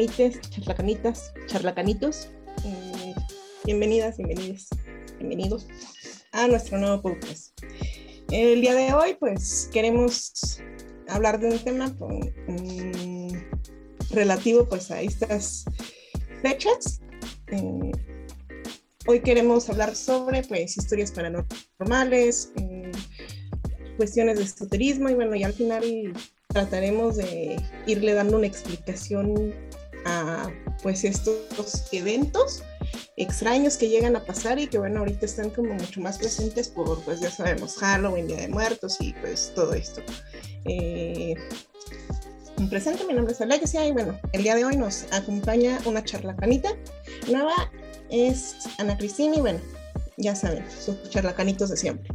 charlacanites, charlacanitas, charlacanitos. Eh, bienvenidas, bienvenidos, bienvenidos a nuestro nuevo podcast. El día de hoy, pues, queremos hablar de un tema mm, relativo, pues, a estas fechas. Eh, hoy queremos hablar sobre, pues, historias paranormales, eh, cuestiones de esoterismo y bueno, y al final trataremos de irle dando una explicación a pues estos eventos extraños que llegan a pasar y que bueno, ahorita están como mucho más presentes por pues ya sabemos, Halloween, Día de Muertos y pues todo esto. Eh, presente, mi nombre es Alexia y bueno, el día de hoy nos acompaña una charlacanita. Nueva es Ana Cristina y bueno, ya saben, sus charlacanitos de siempre.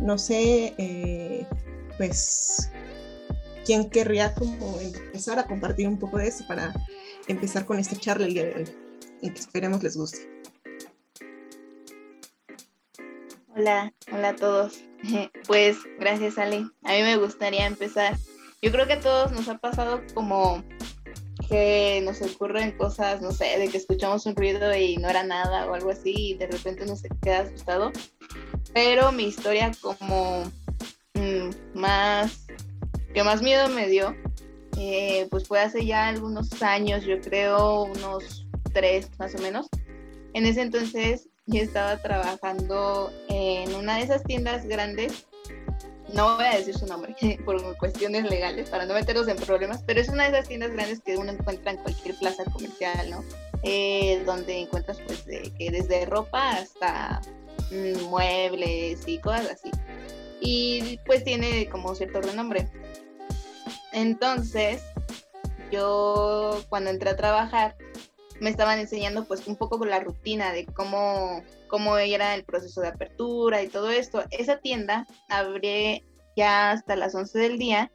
No sé, eh, pues ¿quién querría como empezar a compartir un poco de eso para empezar con esta charla el día de hoy? Y que esperemos les guste. Hola, hola a todos. Pues gracias Ale. A mí me gustaría empezar. Yo creo que a todos nos ha pasado como que nos ocurren cosas, no sé, de que escuchamos un ruido y no era nada o algo así y de repente nos queda asustado. Pero mi historia como mm, más que más miedo me dio, eh, pues fue hace ya algunos años, yo creo unos tres más o menos. En ese entonces yo estaba trabajando en una de esas tiendas grandes, no voy a decir su nombre por cuestiones legales, para no meternos en problemas, pero es una de esas tiendas grandes que uno encuentra en cualquier plaza comercial, ¿no? Eh, donde encuentras pues que desde ropa hasta mm, muebles y cosas así. Y pues tiene como cierto renombre. Entonces, yo cuando entré a trabajar, me estaban enseñando pues un poco la rutina de cómo, cómo era el proceso de apertura y todo esto. Esa tienda abrí ya hasta las 11 del día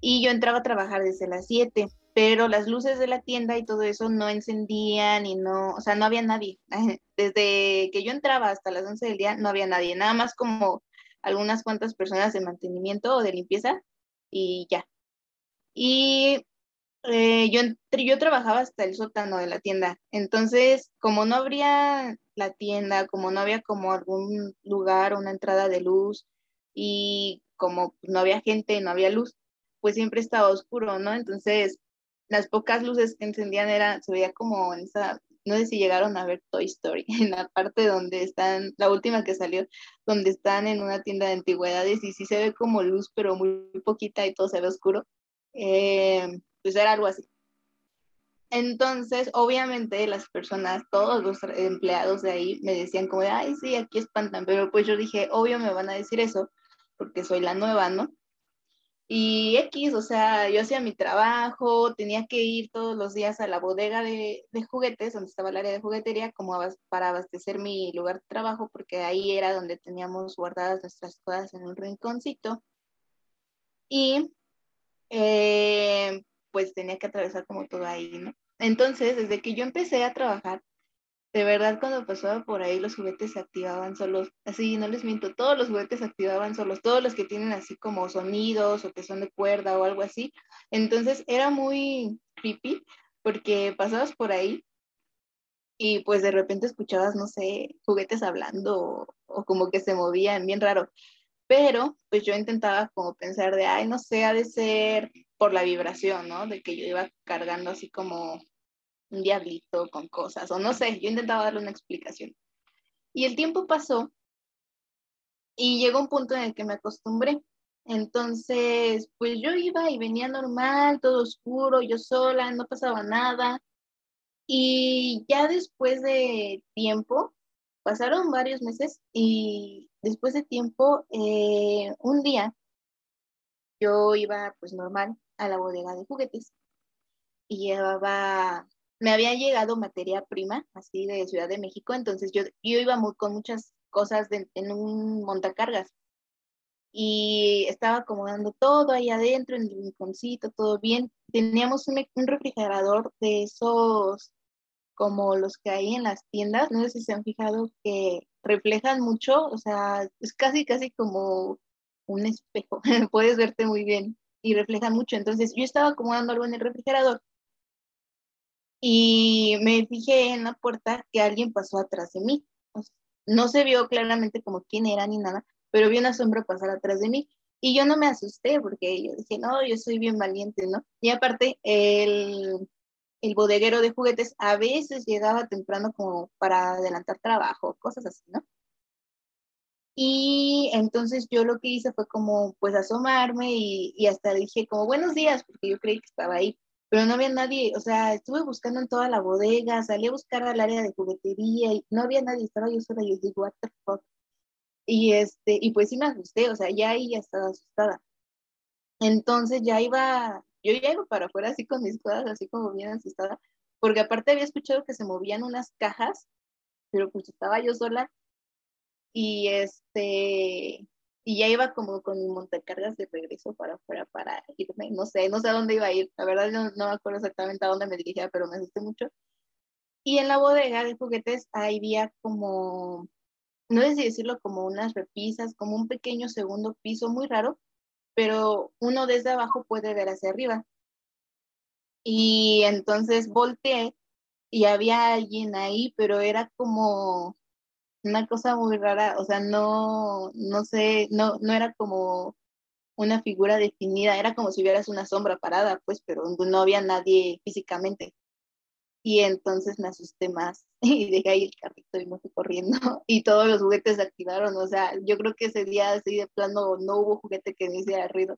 y yo entraba a trabajar desde las 7, pero las luces de la tienda y todo eso no encendían y no, o sea, no había nadie. Desde que yo entraba hasta las 11 del día no había nadie, nada más como algunas cuantas personas de mantenimiento o de limpieza y ya, y eh, yo, yo trabajaba hasta el sótano de la tienda. Entonces, como no habría la tienda, como no había como algún lugar, una entrada de luz y como no había gente, no había luz, pues siempre estaba oscuro, ¿no? Entonces, las pocas luces que encendían era, se veía como en esa, no sé si llegaron a ver Toy Story, en la parte donde están, la última que salió, donde están en una tienda de antigüedades y sí se ve como luz, pero muy poquita y todo se ve oscuro. Eh, pues era algo así. Entonces, obviamente las personas, todos los empleados de ahí me decían como, ay, sí, aquí espantan, pero pues yo dije, obvio me van a decir eso, porque soy la nueva, ¿no? Y X, o sea, yo hacía mi trabajo, tenía que ir todos los días a la bodega de, de juguetes, donde estaba el área de juguetería, como para abastecer mi lugar de trabajo, porque ahí era donde teníamos guardadas nuestras cosas en un rinconcito. Y eh, pues tenía que atravesar como todo ahí, ¿no? Entonces, desde que yo empecé a trabajar, de verdad cuando pasaba por ahí los juguetes se activaban solos, así no les miento, todos los juguetes se activaban solos, todos los que tienen así como sonidos o que son de cuerda o algo así. Entonces era muy creepy porque pasabas por ahí y pues de repente escuchabas, no sé, juguetes hablando o, o como que se movían, bien raro. Pero pues yo intentaba como pensar de, ay, no sé, ha de ser por la vibración, ¿no? De que yo iba cargando así como un diablito con cosas, o no sé, yo intentaba darle una explicación. Y el tiempo pasó y llegó un punto en el que me acostumbré. Entonces, pues yo iba y venía normal, todo oscuro, yo sola, no pasaba nada. Y ya después de tiempo, pasaron varios meses y después de tiempo, eh, un día, yo iba pues normal a la bodega de juguetes y llevaba, me había llegado materia prima, así de Ciudad de México, entonces yo, yo iba con muchas cosas en un montacargas y estaba acomodando todo ahí adentro en el rinconcito, todo bien. Teníamos un refrigerador de esos como los que hay en las tiendas, no sé si se han fijado que reflejan mucho, o sea, es casi, casi como un espejo, puedes verte muy bien. y reflejan mucho. Entonces yo estaba acomodando algo en el refrigerador y me fijé en la puerta que alguien pasó atrás de mí. No se vio claramente como quién era ni nada, pero vi una sombra pasar atrás de mí. Y yo no me asusté porque yo dije, no, yo soy bien valiente, ¿no? Y aparte, el, el bodeguero de juguetes a veces llegaba temprano como para adelantar trabajo, cosas así, ¿no? Y entonces yo lo que hice fue como pues asomarme y, y, hasta dije como buenos días, porque yo creí que estaba ahí, pero no había nadie, o sea, estuve buscando en toda la bodega, salí a buscar al área de juguetería y no había nadie, estaba yo sola y yo digo, what the fuck. Y, este, y pues sí me asusté, o sea, ya ahí ya estaba asustada. Entonces ya iba, yo ya iba para afuera así con mis cosas, así como bien asustada, porque aparte había escuchado que se movían unas cajas, pero pues estaba yo sola y este, y ya iba como con mi montacargas de regreso para afuera para irme, no sé, no sé a dónde iba a ir, la verdad no, no me acuerdo exactamente a dónde me dirigía, pero me asusté mucho. Y en la bodega de juguetes ahí había como, no sé decirlo, como unas repisas, como un pequeño segundo piso muy raro, pero uno desde abajo puede ver hacia arriba. Y entonces volteé y había alguien ahí, pero era como una cosa muy rara, o sea, no, no sé, no, no era como una figura definida, era como si vieras una sombra parada, pues, pero no había nadie físicamente. Y entonces me asusté más y dejé ahí el carrito y me fui corriendo y todos los juguetes se activaron, o sea, yo creo que ese día así de plano no hubo juguete que me hiciera ruido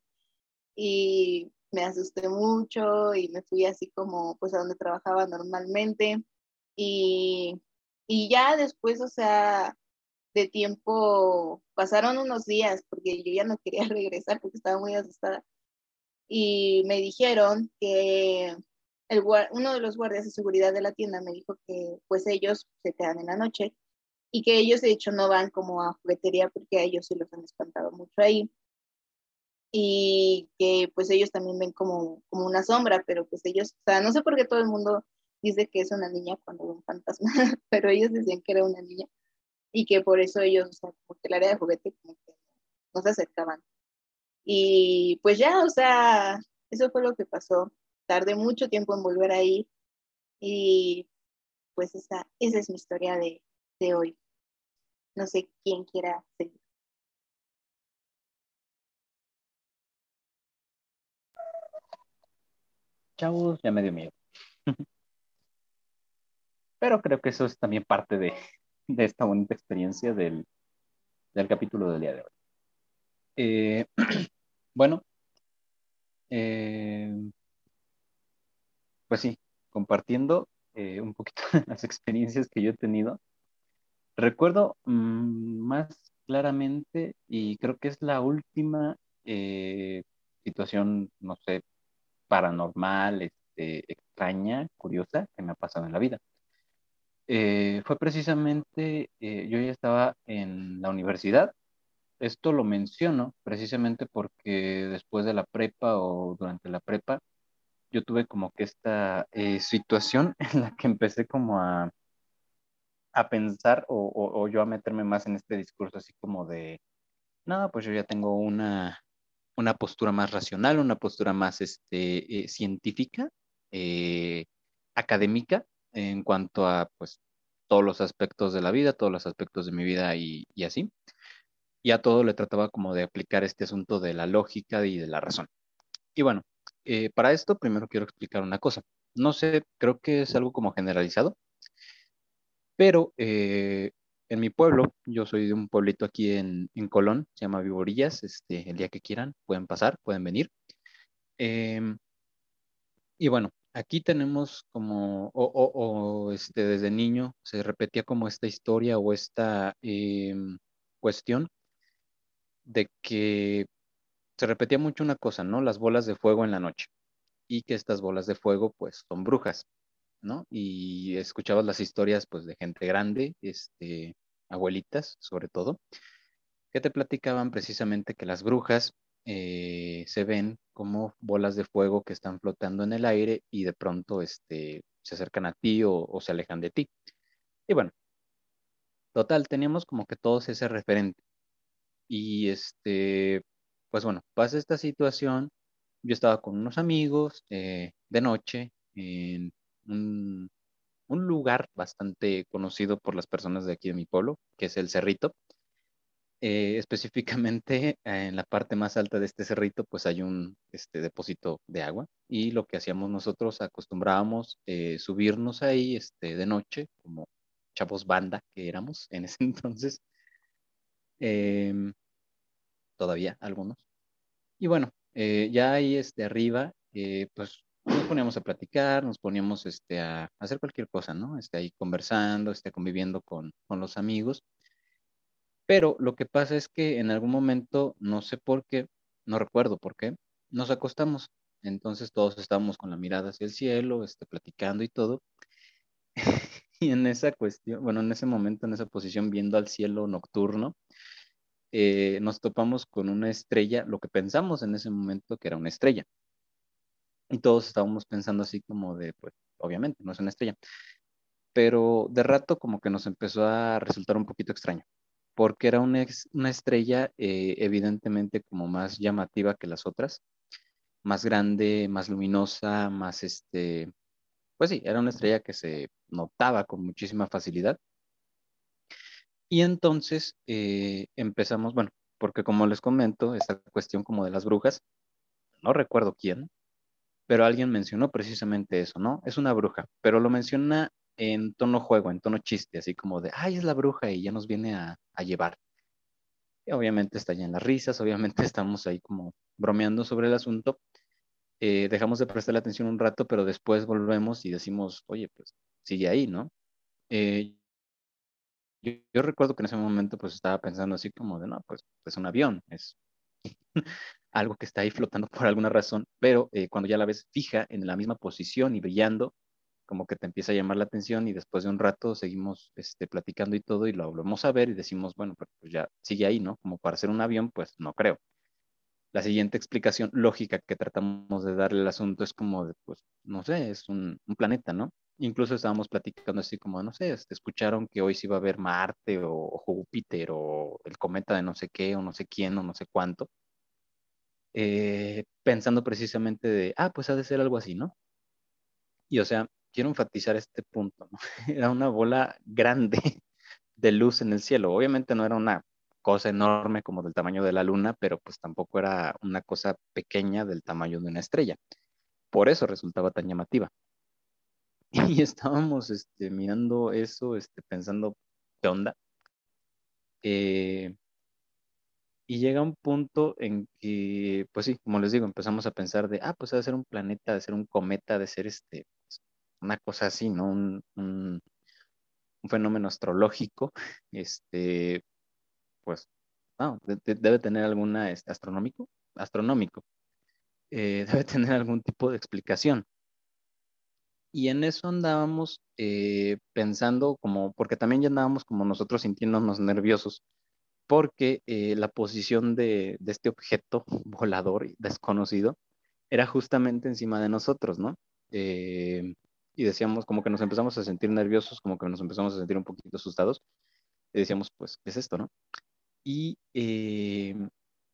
y me asusté mucho y me fui así como pues a donde trabajaba normalmente y y ya después, o sea, de tiempo, pasaron unos días porque yo ya no quería regresar porque estaba muy asustada. Y me dijeron que el, uno de los guardias de seguridad de la tienda me dijo que pues ellos se quedan en la noche y que ellos de hecho no van como a juguetería porque a ellos sí los han espantado mucho ahí y que pues ellos también ven como, como una sombra, pero pues ellos, o sea, no sé por qué todo el mundo dice que es una niña cuando ve un fantasma, pero ellos decían que era una niña y que por eso ellos, o sea, como que el área de juguete como que no se acercaban. Y pues ya, o sea, eso fue lo que pasó. Tardé mucho tiempo en volver ahí y pues esa, esa es mi historia de, de hoy. No sé quién quiera seguir. Chavos, ya me dio miedo. Pero creo que eso es también parte de, esta bonita experiencia del, capítulo del día de hoy. Eh, bueno, eh, pues sí, compartiendo eh, un poquito las experiencias que yo he tenido. Recuerdo mm, más claramente, y creo que es la última situación, no sé, paranormal, este, extraña, curiosa que me ha pasado en la vida. Eh, fue precisamente, eh, yo ya estaba en la universidad. Esto lo menciono precisamente porque después de la prepa o durante la prepa, yo tuve como que esta eh, situación en la que empecé como a, a pensar o, o, yo a meterme más en este discurso así como de, no, pues yo ya tengo una, una postura más racional, una postura más este, científica, académica, en cuanto a pues todos los aspectos de la vida, todos los aspectos de mi vida y, así. Y a todo le trataba como de aplicar este asunto de la lógica y de la razón. Y bueno, eh, para esto primero quiero explicar una cosa. No sé, creo que es algo como generalizado, pero eh, en mi pueblo, yo soy de un pueblito aquí en, Colón, se llama Viborillas, este, el día que quieran pueden pasar, pueden venir. Em, y bueno, aquí tenemos como, o, este, desde niño se repetía como esta historia o esta em, cuestión de que se repetía mucho una cosa, ¿no? Las bolas de fuego en la noche y que estas bolas de fuego pues son brujas, ¿no? Y escuchabas las historias pues de gente grande, este, abuelitas sobre todo, que te platicaban precisamente que las brujas eh, se ven como bolas de fuego que están flotando en el aire y de pronto este, se acercan a ti o, se alejan de ti. Y bueno, total, teníamos como que todos ese referente. Y este, pues bueno, pasa esta situación yo estaba con unos amigos eh, de noche en un, lugar bastante conocido por las personas de aquí de mi pueblo, que es el Cerrito. Eh, específicamente en la parte más alta de este cerrito, pues hay un este, depósito de agua y lo que hacíamos nosotros, acostumbrábamos eh, subirnos ahí este, de noche, como chavos banda que éramos en ese entonces, em, todavía algunos. Y bueno, eh, ya ahí este, arriba, pues nos poníamos a platicar, nos poníamos este, a, hacer cualquier cosa, ¿no? Este, ahí conversando, este, conviviendo con, con los amigos. Pero lo que pasa es que en algún momento, no sé por qué, no recuerdo por qué, nos acostamos. Entonces todos estábamos con la mirada hacia el cielo, este, platicando y todo. y en esa cuestión, bueno, en ese momento, en esa posición, viendo al cielo nocturno, eh, nos topamos con una estrella, lo que pensamos en ese momento que era una estrella. Y todos estábamos pensando así como de, pues, obviamente, no es una estrella. Pero de rato como que nos empezó a resultar un poquito extraño porque era una, estrella eh, evidentemente como más llamativa que las otras, más grande, más luminosa, más este, pues sí, era una estrella que se notaba con muchísima facilidad. Y entonces eh, empezamos, bueno, porque como les comento, esta cuestión como de las brujas, no recuerdo quién, pero alguien mencionó precisamente eso, ¿no? Es una bruja, pero lo menciona en tono juego, en tono chiste, así como de, ay, es la bruja y ya nos viene a, llevar. Y obviamente está ya en las risas, obviamente estamos ahí como bromeando sobre el asunto. Eh, dejamos de prestarle atención un rato, pero después volvemos y decimos, oye, pues sigue ahí, ¿no? Eh, yo, recuerdo que en ese momento pues estaba pensando así como de, no, pues es un avión, es algo que está ahí flotando por alguna razón, pero eh, cuando ya la ves fija en la misma posición y brillando, como que te empieza a llamar la atención y después de un rato seguimos este, platicando y todo y lo volvemos a ver y decimos, bueno, pues ya sigue ahí, ¿no? Como para hacer un avión, pues no creo. La siguiente explicación lógica que tratamos de darle al asunto es como, de, pues, no sé, es un, planeta, ¿no? Incluso estábamos platicando así como, no sé, este, escucharon que hoy sí iba a haber Marte o, Júpiter o el cometa de no sé qué o no sé quién o no sé cuánto. Eh, pensando precisamente de, ah, pues ha de ser algo así, ¿no? Y o sea, quiero enfatizar este punto, ¿no? Era una bola grande de luz en el cielo. Obviamente no era una cosa enorme como del tamaño de la luna, pero pues tampoco era una cosa pequeña del tamaño de una estrella. Por eso resultaba tan llamativa. Y estábamos este, mirando eso, este, pensando, ¿qué onda? Eh, y llega un punto en que, pues sí, como les digo, empezamos a pensar de, ah, pues de ser un planeta, de ser un cometa, de ser este, una cosa así, ¿no? Un, un, fenómeno astrológico, este, pues, no, debe tener alguna, este, astronómico, astronómico, eh, debe tener algún tipo de explicación. Y en eso andábamos eh, pensando como, porque también ya andábamos como nosotros sintiéndonos nerviosos, porque eh, la posición de, de, este objeto volador desconocido era justamente encima de nosotros, ¿no? y decíamos, como que nos empezamos a sentir nerviosos, como que nos empezamos a sentir un poquito asustados, y decíamos, pues, ¿qué es esto, no? Y eh,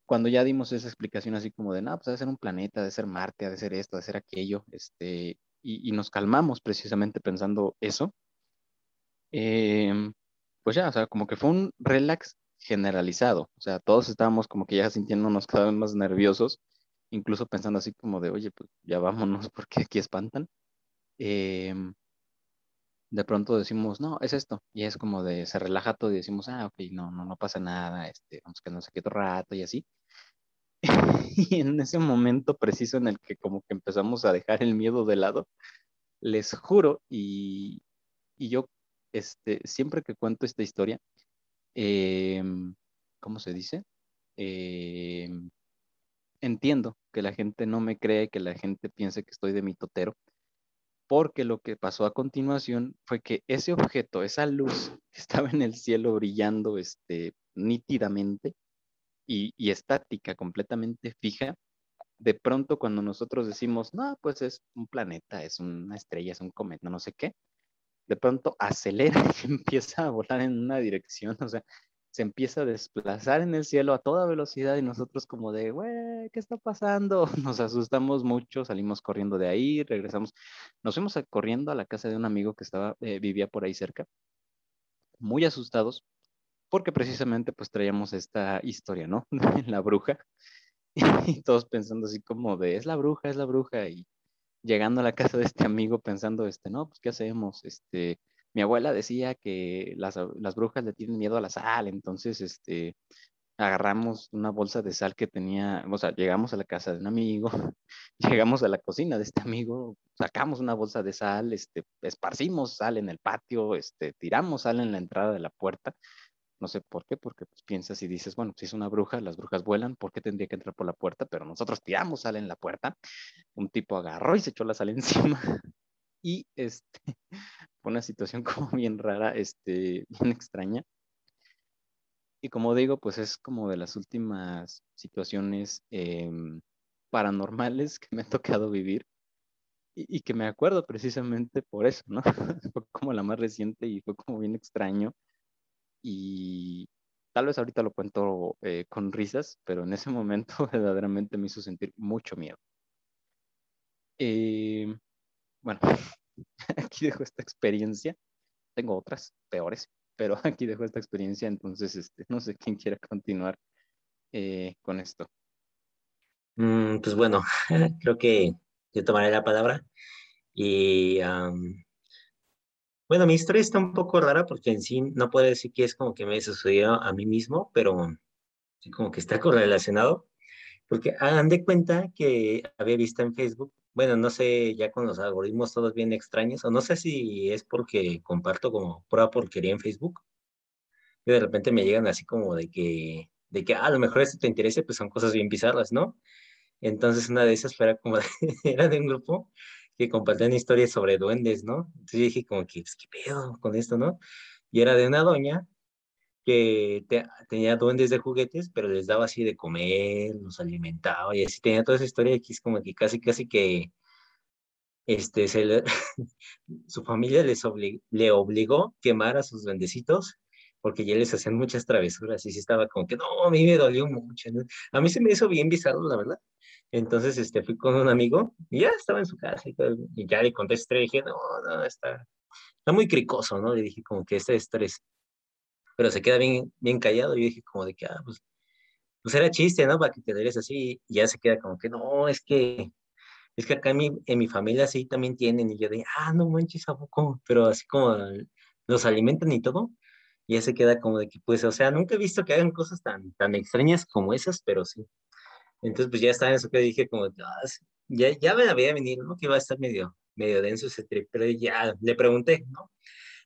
cuando ya dimos esa explicación así como de, no, pues debe ser un planeta, debe ser Marte, debe ser esto, debe ser aquello, este, y, nos calmamos precisamente pensando eso, em, pues ya, o sea, como que fue un relax generalizado, o sea, todos estábamos como que ya sintiéndonos cada vez más nerviosos, incluso pensando así como de, oye, pues ya vámonos porque aquí espantan. Em, de pronto decimos, no, es esto, y es como de, se relaja todo y decimos, ah, ok, no, no, no pasa nada, este, vamos que no sé qué otro rato y así. y en ese momento preciso en el que como que empezamos a dejar el miedo de lado, les juro, y, y yo, este, siempre que cuento esta historia, em, ¿cómo se dice? Em, entiendo que la gente no me cree, que la gente piense que estoy de mitotero, porque lo que pasó a continuación fue que ese objeto, esa luz que estaba en el cielo brillando este, nítidamente y, estática, completamente fija, de pronto cuando nosotros decimos, no, pues es un planeta, es una estrella, es un cometa, no sé qué, de pronto acelera y empieza a volar en una dirección, o sea, se empieza a desplazar en el cielo a toda velocidad y nosotros como de, güey, ¿qué está pasando? Nos asustamos mucho, salimos corriendo de ahí, regresamos, nos fuimos corriendo a la casa de un amigo que estaba, eh, vivía por ahí cerca, muy asustados, porque precisamente pues traíamos esta historia, ¿no? la bruja, y todos pensando así como de, es la bruja, es la bruja, y llegando a la casa de este amigo pensando, este, no, pues, ¿qué hacemos? Este, mi abuela decía que las, brujas le tienen miedo a la sal, entonces este, agarramos una bolsa de sal que tenía, o sea, llegamos a la casa de un amigo, llegamos a la cocina de este amigo, sacamos una bolsa de sal, este, esparcimos sal en el patio, este, tiramos sal en la entrada de la puerta. No sé por qué, porque pues, piensas y dices, bueno, si es una bruja, las brujas vuelan, ¿por qué tendría que entrar por la puerta? Pero nosotros tiramos sal en la puerta. Un tipo agarró y se echó la sal encima. Y este, fue una situación como bien rara, este, bien extraña. Y como digo, pues es como de las últimas situaciones em, paranormales que me ha tocado vivir y, que me acuerdo precisamente por eso, ¿no? fue como la más reciente y fue como bien extraño. Y tal vez ahorita lo cuento eh, con risas, pero en ese momento verdaderamente me hizo sentir mucho miedo. Eh, bueno, aquí dejo esta experiencia. Tengo otras peores, pero aquí dejo esta experiencia, entonces este, no sé quién quiera continuar eh, con esto. Mm, pues bueno, creo que yo tomaré la palabra. Y bueno, mi historia está un poco rara porque en sí no puedo decir que es como que me sucedió a mí mismo, pero sí como que está correlacionado. Porque hagan de cuenta que había visto en Facebook bueno, no sé, ya con los algoritmos todos bien extraños, o no sé si es porque comparto como prueba porquería en Facebook, y de repente me llegan así como de que, de que ah, a lo mejor esto te interese, pues son cosas bien bizarras, ¿no? Entonces una de esas era como, era de un grupo que compartían historias sobre duendes, ¿no? Entonces yo dije como que, pues, ¿qué pedo con esto, no? Y era de una doña que tenía duendes de juguetes, pero les daba así de comer, los alimentaba y así tenía toda esa historia que es como que casi, casi que este, se su familia les le obligó a quemar a sus duendecitos porque ya les hacían muchas travesuras y sí estaba como que no, a mí me dolió mucho. A mí se me hizo bien bizarro, la verdad. Entonces este, fui con un amigo y ya estaba en su casa y, y ya le conté y dije, no, no, está, está muy cricoso, ¿no? Le dije como que este estrés pero se queda bien, bien callado. Y yo dije como de que, ah, pues, pues era chiste, ¿no? Para que te des así. Y ya se queda como que, no, es que, es que acá en mi, en mi familia sí también tienen. Y yo de, ah, no manches, ¿a poco? Pero así como los alimentan y todo. Y ya se queda como de que, pues, o sea, nunca he visto que hagan cosas tan, tan extrañas como esas, pero sí. Entonces, pues ya estaba en eso que dije como, ah, ya, ya me había venido, ¿no? Que iba a estar medio, medio denso ese trip, pero ya le pregunté, ¿no?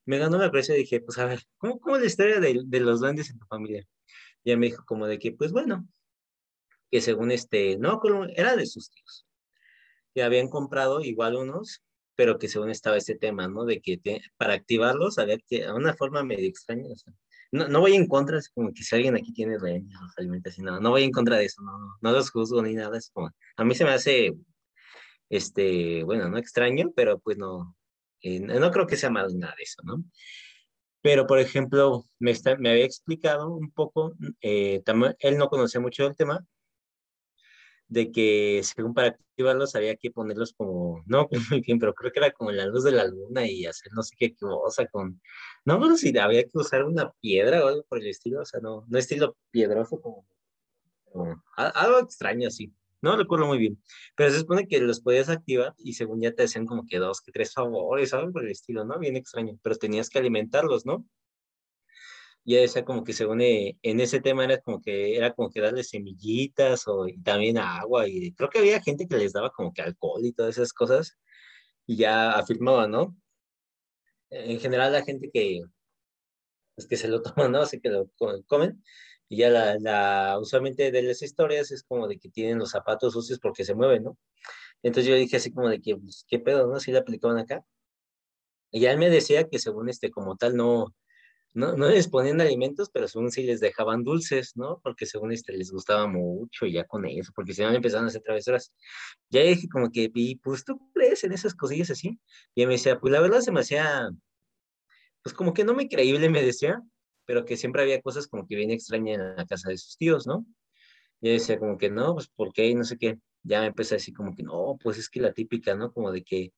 me ganó la presión y dije, pues a ver, ¿cómo, cómo es la historia de, los duendes en tu familia? Y me dijo como de que, pues bueno, que según este, no, era de sus tíos, que habían comprado igual unos, pero que según estaba este tema, ¿no? De que para activarlos había que, una forma medio extraña, o sea, no, no voy en contra, es como que si alguien aquí tiene duendes, los alimenta así, no, no voy en contra de eso, no, no los juzgo ni nada, es como, a mí se me hace, este, bueno, no extraño, pero pues no, eh, no creo que sea mal nada de eso, ¿no? Pero, por ejemplo, me, me había explicado un poco, eh, él no conocía mucho del tema, de que según para activarlos había que ponerlos como, no muy bien, pero creo que era como la luz de la luna y hacer no sé qué cosa con, no, pero si había que usar una piedra o algo por el estilo, o sea, no, no estilo piedroso como, como algo extraño así. No recuerdo muy bien. Pero se supone que los podías activar y según ya te hacían como que dos, que tres favores, algo por el estilo, ¿no? Bien extraño. Pero tenías que alimentarlos, ¿no? Ya decía como que según en ese tema era como que era como que darles semillitas o también agua y creo que había gente que les daba como que alcohol y todas esas cosas y ya afirmaba, ¿no? En general la gente que pues que se lo toman, ¿no? Así que lo comen, y ya la, la, usualmente de las historias es como de que tienen los zapatos sucios porque se mueven, ¿no? Entonces yo dije así como de que, pues, ¿qué pedo, no? Si la aplicaban acá. Y ya él me decía que según este, como tal, no, no, no les ponían alimentos, pero según sí les dejaban dulces, ¿no? Porque según este les gustaba mucho y ya con eso, porque si no empezaron a hacer travesuras. Ya dije como que, y pues tú crees en esas cosillas así. Y me decía, pues la verdad se me hacía, pues como que no me creíble, me decía, pero que siempre había cosas como que bien extrañas en la casa de sus tíos, ¿no? Y decía como que no, pues ¿por qué? Y no sé qué. Ya me empecé a decir como que no, pues es que la típica, ¿no? Como de que,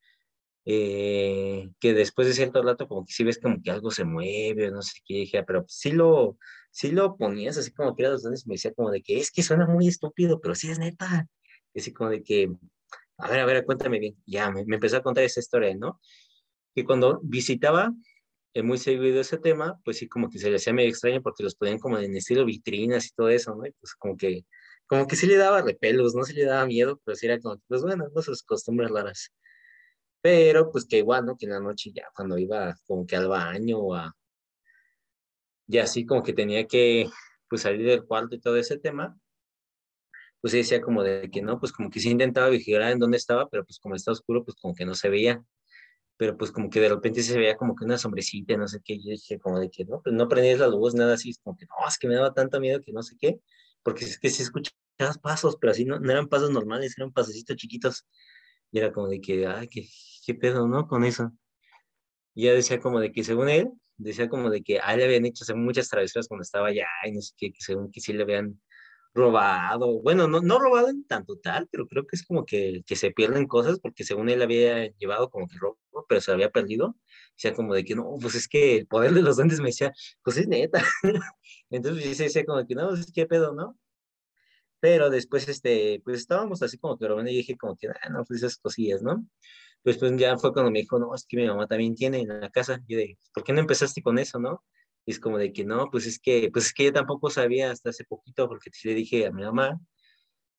eh, que después de cierto rato como que sí ves como que algo se mueve o no sé qué. dije, ah, pero sí lo, sí lo ponías así como que era los dones me decía como de que es que suena muy estúpido, pero sí es neta. Y así como de que, a ver, a ver, cuéntame bien. Ya, me, me empezó a contar esa historia, ¿no? Que cuando visitaba eh, muy seguido ese tema, pues sí, como que se le hacía medio extraño porque los ponían como en estilo vitrinas y todo eso, ¿no? Y pues como que, como que sí le daba repelos, no se le daba miedo, pero sí era como, pues bueno, no sus costumbres raras. Pero pues que igual, ¿no? Que en la noche ya cuando iba como que al baño o a... Ya así como que tenía que pues salir del cuarto y todo ese tema, pues decía como de que no, pues como que sí intentaba vigilar en dónde estaba, pero pues como está oscuro, pues como que no se veía pero pues como que de repente se veía como que una sombrecita, no sé qué, yo dije como de que no, pues no prendías la luz, nada así, como que no, es que me daba tanto miedo que no sé qué, porque es que sí escuchabas pasos, pero así no, no eran pasos normales, eran pasecitos chiquitos, y era como de que, ay, qué, qué pedo, ¿no? Con eso. Y ya decía como de que según él, decía como de que a él le habían hecho muchas travesuras cuando estaba allá, y no sé qué, que según que sí le habían robado, bueno, no, no robado en tanto tal, pero creo que es como que, que se pierden cosas porque según él había llevado como que robo, pero se había perdido, sea, como de que no, pues es que el poder de los duendes me decía, pues es neta, entonces dice, decía como que no, pues es que pedo, ¿no? Pero después, este, pues estábamos así como que bueno, y dije como que, ah, no, pues esas cosillas, ¿no? Pues, pues ya fue cuando me dijo, no, es que mi mamá también tiene en la casa, y yo de, ¿por qué no empezaste con eso, no? Y es como de que no, pues es que, pues es que yo tampoco sabía hasta hace poquito, porque le dije a mi mamá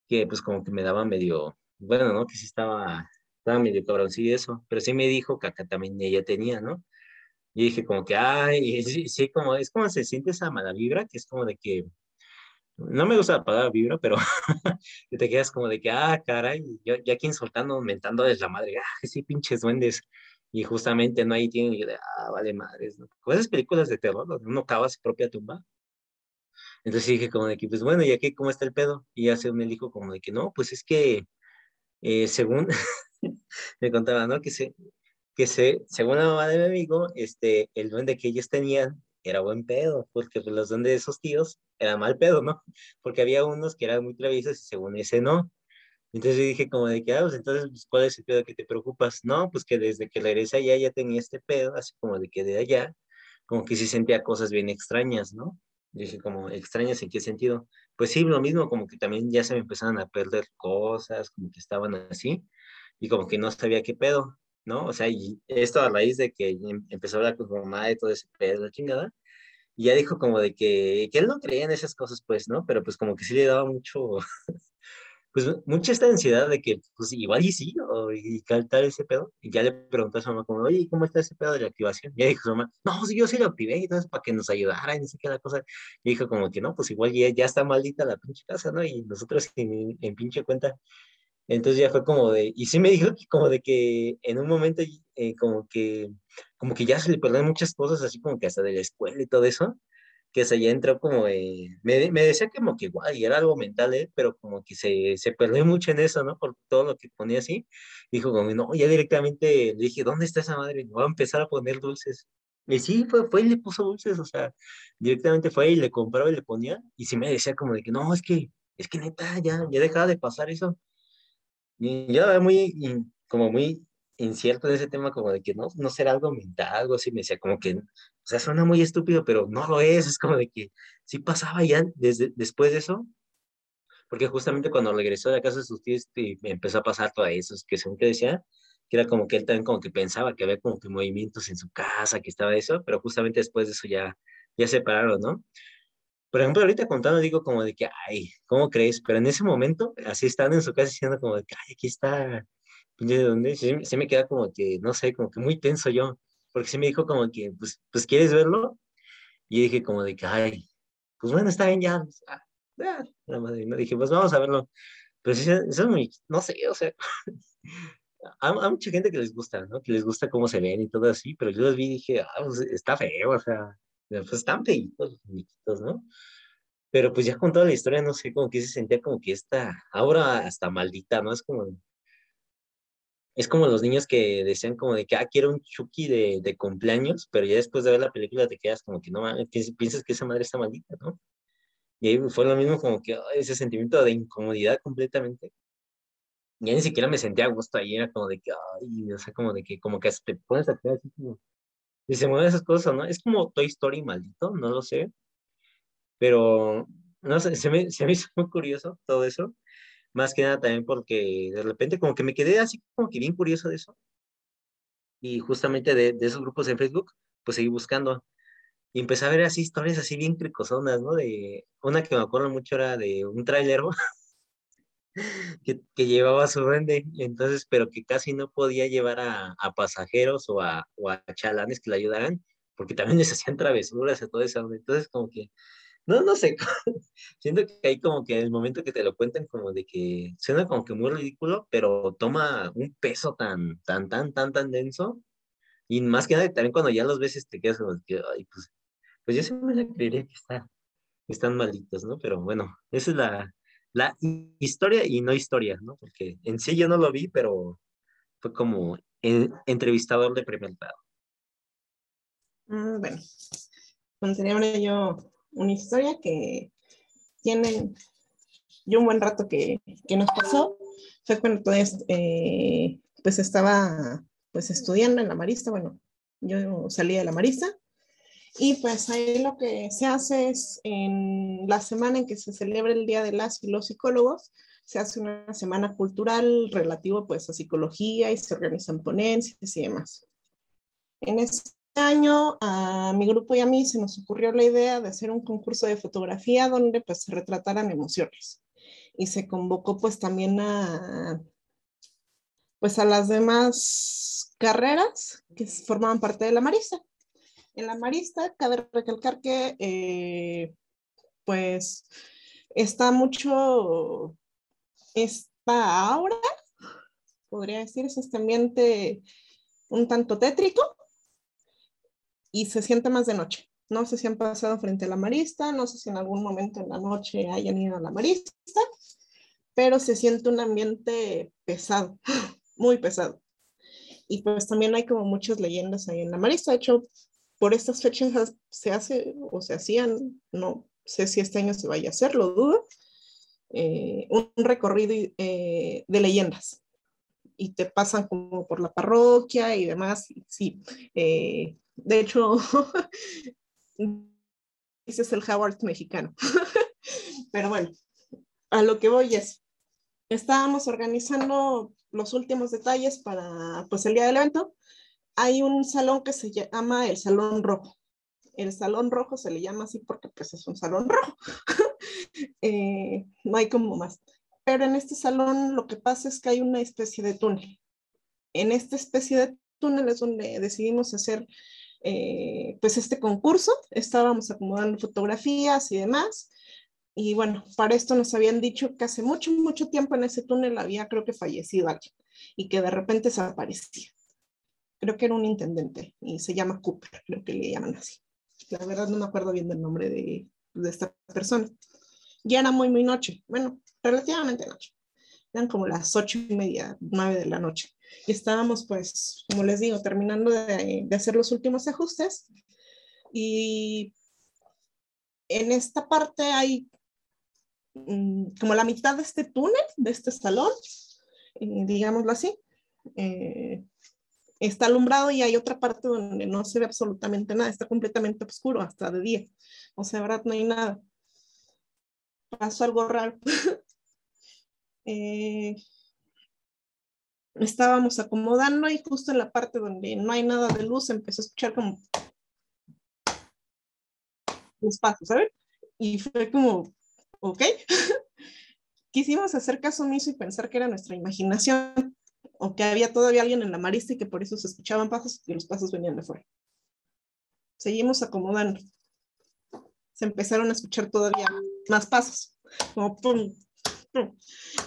que pues como que me daba medio, bueno, ¿no? Que sí estaba, estaba medio sí, eso, pero sí me dijo que acá también ella tenía, ¿no? Y dije como que, ay, sí, sí, como, es como se siente esa mala vibra, que es como de que, no me gusta la palabra vibra, pero te quedas como de que, ah, caray, yo, ya aquí insultando, mentando desde la madre, ah, sí, pinches duendes, y justamente no ahí tienen de, ah, vale madres, ¿no? Pues esas películas de terror, donde uno cava su propia tumba. Entonces dije como de que, pues bueno, ¿y aquí cómo está el pedo? Y ya se me dijo como de que no, pues es que, eh, según, me contaba, ¿no? Que se, que se, según la mamá de mi amigo, este, el duende que ellos tenían era buen pedo, porque pues, los duendes de esos tíos eran mal pedo, ¿no? Porque había unos que eran muy traviesos y según ese no. Entonces yo dije como de que, ah, pues entonces, pues, ¿cuál es el pedo que te preocupas? No, pues que desde que regresé allá ya tenía este pedo, así como de que de allá, como que sí sentía cosas bien extrañas, ¿no? dije como, ¿extrañas en qué sentido? Pues sí, lo mismo, como que también ya se me empezaron a perder cosas, como que estaban así, y como que no sabía qué pedo, ¿no? O sea, y esto a raíz de que em, empezó a hablar con su mamá y todo ese pedo, la chingada, y ya dijo como de que, que él no creía en esas cosas, pues, ¿no? Pero pues como que sí le daba mucho, pues mucha esta ansiedad de que, pues igual y sí, o, y tal ese pedo. Y ya le preguntó a su mamá, como, oye, ¿cómo está ese pedo de la activación? Y ya dijo su mamá, no, sí, yo sí lo activé, entonces para que nos ayudara, y no sé qué la cosa. Y dijo como que no, pues igual ya, ya está maldita la pinche casa, ¿no? Y nosotros en pinche cuenta. Entonces ya fue como de, y sí me dijo que como de que en un momento eh, como que, como que ya se le perdieron muchas cosas, así como que hasta de la escuela y todo eso que se ya entró como, eh, me, me, decía como que igual, y era algo mental, ¿eh? pero como que se, se perdió mucho en eso, ¿no? Por todo lo que ponía así. Dijo como, no, ya directamente le dije, ¿dónde está esa madre? Voy a empezar a poner dulces. Y sí, fue, fue y le puso dulces, o sea, directamente fue y le compraba y le ponía, y sí me decía como de que, no, es que, es que neta, ya, ya dejaba de pasar eso. Yo muy, como muy incierto de ese tema, como de que no, no será algo mental, algo así, me decía como que, o sea, suena muy estúpido, pero no lo es, es como de que sí pasaba ya desde, después de eso, porque justamente cuando regresó de la casa de sus tíos y me empezó a pasar todo eso, que según que decía, que era como que él también como que pensaba que había como que movimientos en su casa, que estaba eso, pero justamente después de eso ya, ya se pararon, ¿no? Por ejemplo, ahorita contando digo como de que, ay, ¿cómo crees? Pero en ese momento, así estando en su casa diciendo como de que, ay, aquí está de dónde, se, me queda como que, no sé, como que muy tenso yo, porque se me dijo como que, pues, pues, ¿quieres verlo? Y dije como de que, ay, pues bueno, está bien, ya, la madre, no dije, pues vamos a verlo. Pero sí, eso es muy, no sé, o sea, hay, mucha gente que les gusta, ¿no? Que les gusta cómo se ven y todo así, pero yo los vi y dije, ah, pues está feo, o sea, pues están feitos los ¿no? Pero pues ya con toda la historia, no sé, como que se sentía como que esta, ahora hasta maldita, ¿no? Es como, es como los niños que decían como de que, ah, quiero un Chucky de, de cumpleaños, pero ya después de ver la película te quedas como que no, piensas que esa madre está maldita, ¿no? Y ahí fue lo mismo como que ese sentimiento de incomodidad completamente. Ya ni siquiera me sentía a gusto ahí, era como de que, ay, o sea, como de que, como que te pones a así como, y se mueven esas cosas, ¿no? Es como Toy Story maldito, no lo sé, pero, no sé, se me, se me hizo muy curioso todo eso, más que nada también porque de repente como que me quedé así como que bien curioso de eso, y justamente de, de esos grupos en Facebook, pues seguí buscando, y empecé a ver así historias así bien cricosonas, ¿no? De una que me acuerdo mucho era de un trailero que, que, llevaba su duende, entonces, pero que casi no podía llevar a, a pasajeros o a, o a, chalanes que le ayudaran, porque también les hacían travesuras y todo eso, entonces como que, no, no sé, siento que hay como que en el momento que te lo cuentan como de que suena como que muy ridículo, pero toma un peso tan, tan, tan, tan, tan denso, y más que nada también cuando ya los ves te quedas como que, ay, pues pues yo siempre me creería que, está, están malditos, ¿no? Pero bueno, esa es la, la historia y no historia, ¿no? Porque en sí yo no lo vi, pero fue como entrevistador de primer grado. Mm, bueno, ahora yo una historia que tiene yo un buen rato que, que nos pasó. Fue cuando pues, eh, pues estaba pues estudiando en la Marista, bueno, yo salí de la Marista y pues ahí lo que se hace es en la semana en que se celebra el Día de las y los psicólogos, se hace una semana cultural relativo pues a psicología y se organizan ponencias y demás. En este año a mi grupo y a mí se nos ocurrió la idea de hacer un concurso de fotografía donde pues se retrataran emociones y se convocó pues también a pues a las demás carreras que formaban parte de la Marista. En la Marista, cabe recalcar que, eh, pues, está mucho esta aura, podría decirse, este ambiente un tanto tétrico y se siente más de noche. No sé si han pasado frente a la Marista, no sé si en algún momento en la noche hayan ido a la Marista, pero se siente un ambiente pesado, muy pesado. Y pues también hay como muchas leyendas ahí en la Marista. De hecho, por estas fechas se hace o se hacían, no sé si este año se vaya a hacer, lo dudo, eh, un recorrido eh, de leyendas y te pasan como por la parroquia y demás. Sí, eh, de hecho, ese es el Howard mexicano. Pero bueno, a lo que voy es, estábamos organizando los últimos detalles para pues el día del evento hay un salón que se llama el Salón Rojo. El Salón Rojo se le llama así porque pues es un salón rojo. Eh, no hay como más. Pero en este salón lo que pasa es que hay una especie de túnel. En esta especie de túnel es donde decidimos hacer eh, pues este concurso. Estábamos acomodando fotografías y demás. Y bueno, para esto nos habían dicho que hace mucho, mucho tiempo en ese túnel había creo que fallecido alguien y que de repente desaparecía creo que era un intendente y se llama Cooper, creo que le llaman así. La verdad no me acuerdo bien del nombre de, de esta persona. Ya era muy, muy noche, bueno, relativamente noche. Eran como las ocho y media, nueve de la noche. Y estábamos, pues, como les digo, terminando de, de hacer los últimos ajustes. Y en esta parte hay mm, como la mitad de este túnel, de este salón, eh, digámoslo así, eh, está alumbrado y hay otra parte donde no se ve absolutamente nada, está completamente oscuro hasta de día. O sea, verdad, no hay nada. Pasó algo raro. eh, estábamos acomodando y justo en la parte donde no hay nada de luz empezó a escuchar como los pasos, ¿sabes? Y fue como, ok. Quisimos hacer caso omiso y pensar que era nuestra imaginación, o que había todavía alguien en la marista y que por eso se escuchaban pasos y los pasos venían de fuera. Seguimos acomodando. Se empezaron a escuchar todavía más pasos, como pum, pum.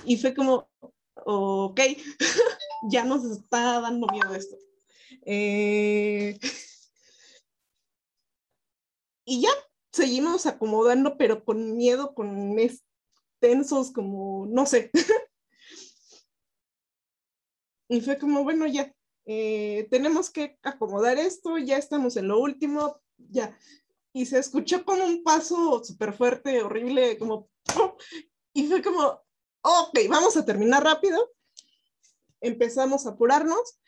Y fue como, ok, ya nos está dando miedo esto. Eh, y ya seguimos acomodando, pero con miedo, con tensos, como, no sé. Y fue como, bueno, ya, eh, tenemos que acomodar esto, ya estamos en lo último, ya. Y se escuchó como un paso súper fuerte, horrible, como... Y fue como, ok, vamos a terminar rápido. Empezamos a apurarnos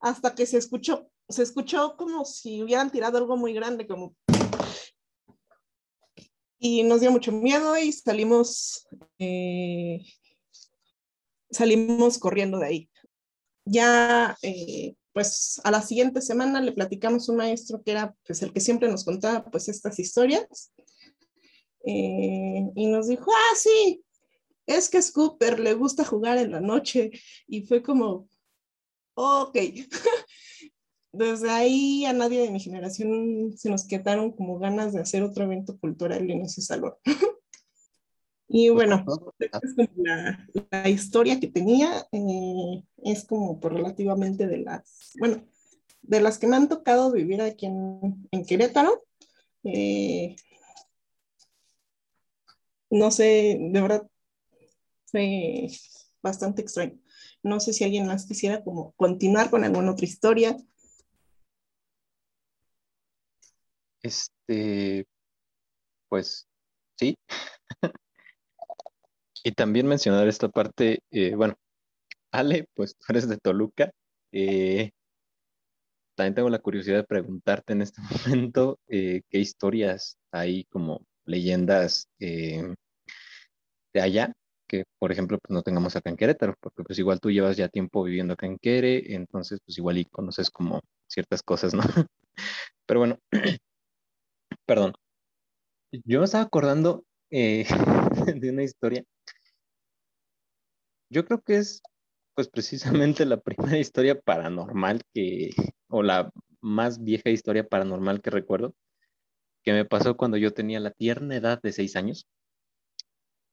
hasta que se escuchó, se escuchó como si hubieran tirado algo muy grande, como... Y nos dio mucho miedo y salimos, eh, salimos corriendo de ahí. Ya, eh, pues a la siguiente semana le platicamos a un maestro que era pues el que siempre nos contaba pues estas historias. Eh, y nos dijo, ah, sí, es que Scooper le gusta jugar en la noche. Y fue como, ok. Desde ahí a nadie de mi generación se nos quedaron como ganas de hacer otro evento cultural en ese salón. Y pues bueno, la, la, historia que tenía eh, es como por relativamente de las, bueno, de las que me han tocado vivir aquí en, en Querétaro. Eh, no sé, de verdad, fue bastante extraño. No sé si alguien más quisiera como continuar con alguna otra historia. Este, pues sí. Y también mencionar esta parte, eh, bueno, Ale, pues tú eres de Toluca. Eh, también tengo la curiosidad de preguntarte en este momento eh, qué historias hay como leyendas de allá, que por ejemplo pues no tengamos acá en Querétaro, porque pues igual tú llevas ya tiempo viviendo acá en Quere, entonces pues igual y conoces como ciertas cosas, ¿no? Pero bueno, perdón. Yo me estaba acordando de una historia yo creo que es pues precisamente la primera historia paranormal que, o la más vieja historia paranormal que recuerdo, que me pasó cuando yo tenía la tierna edad de seis años.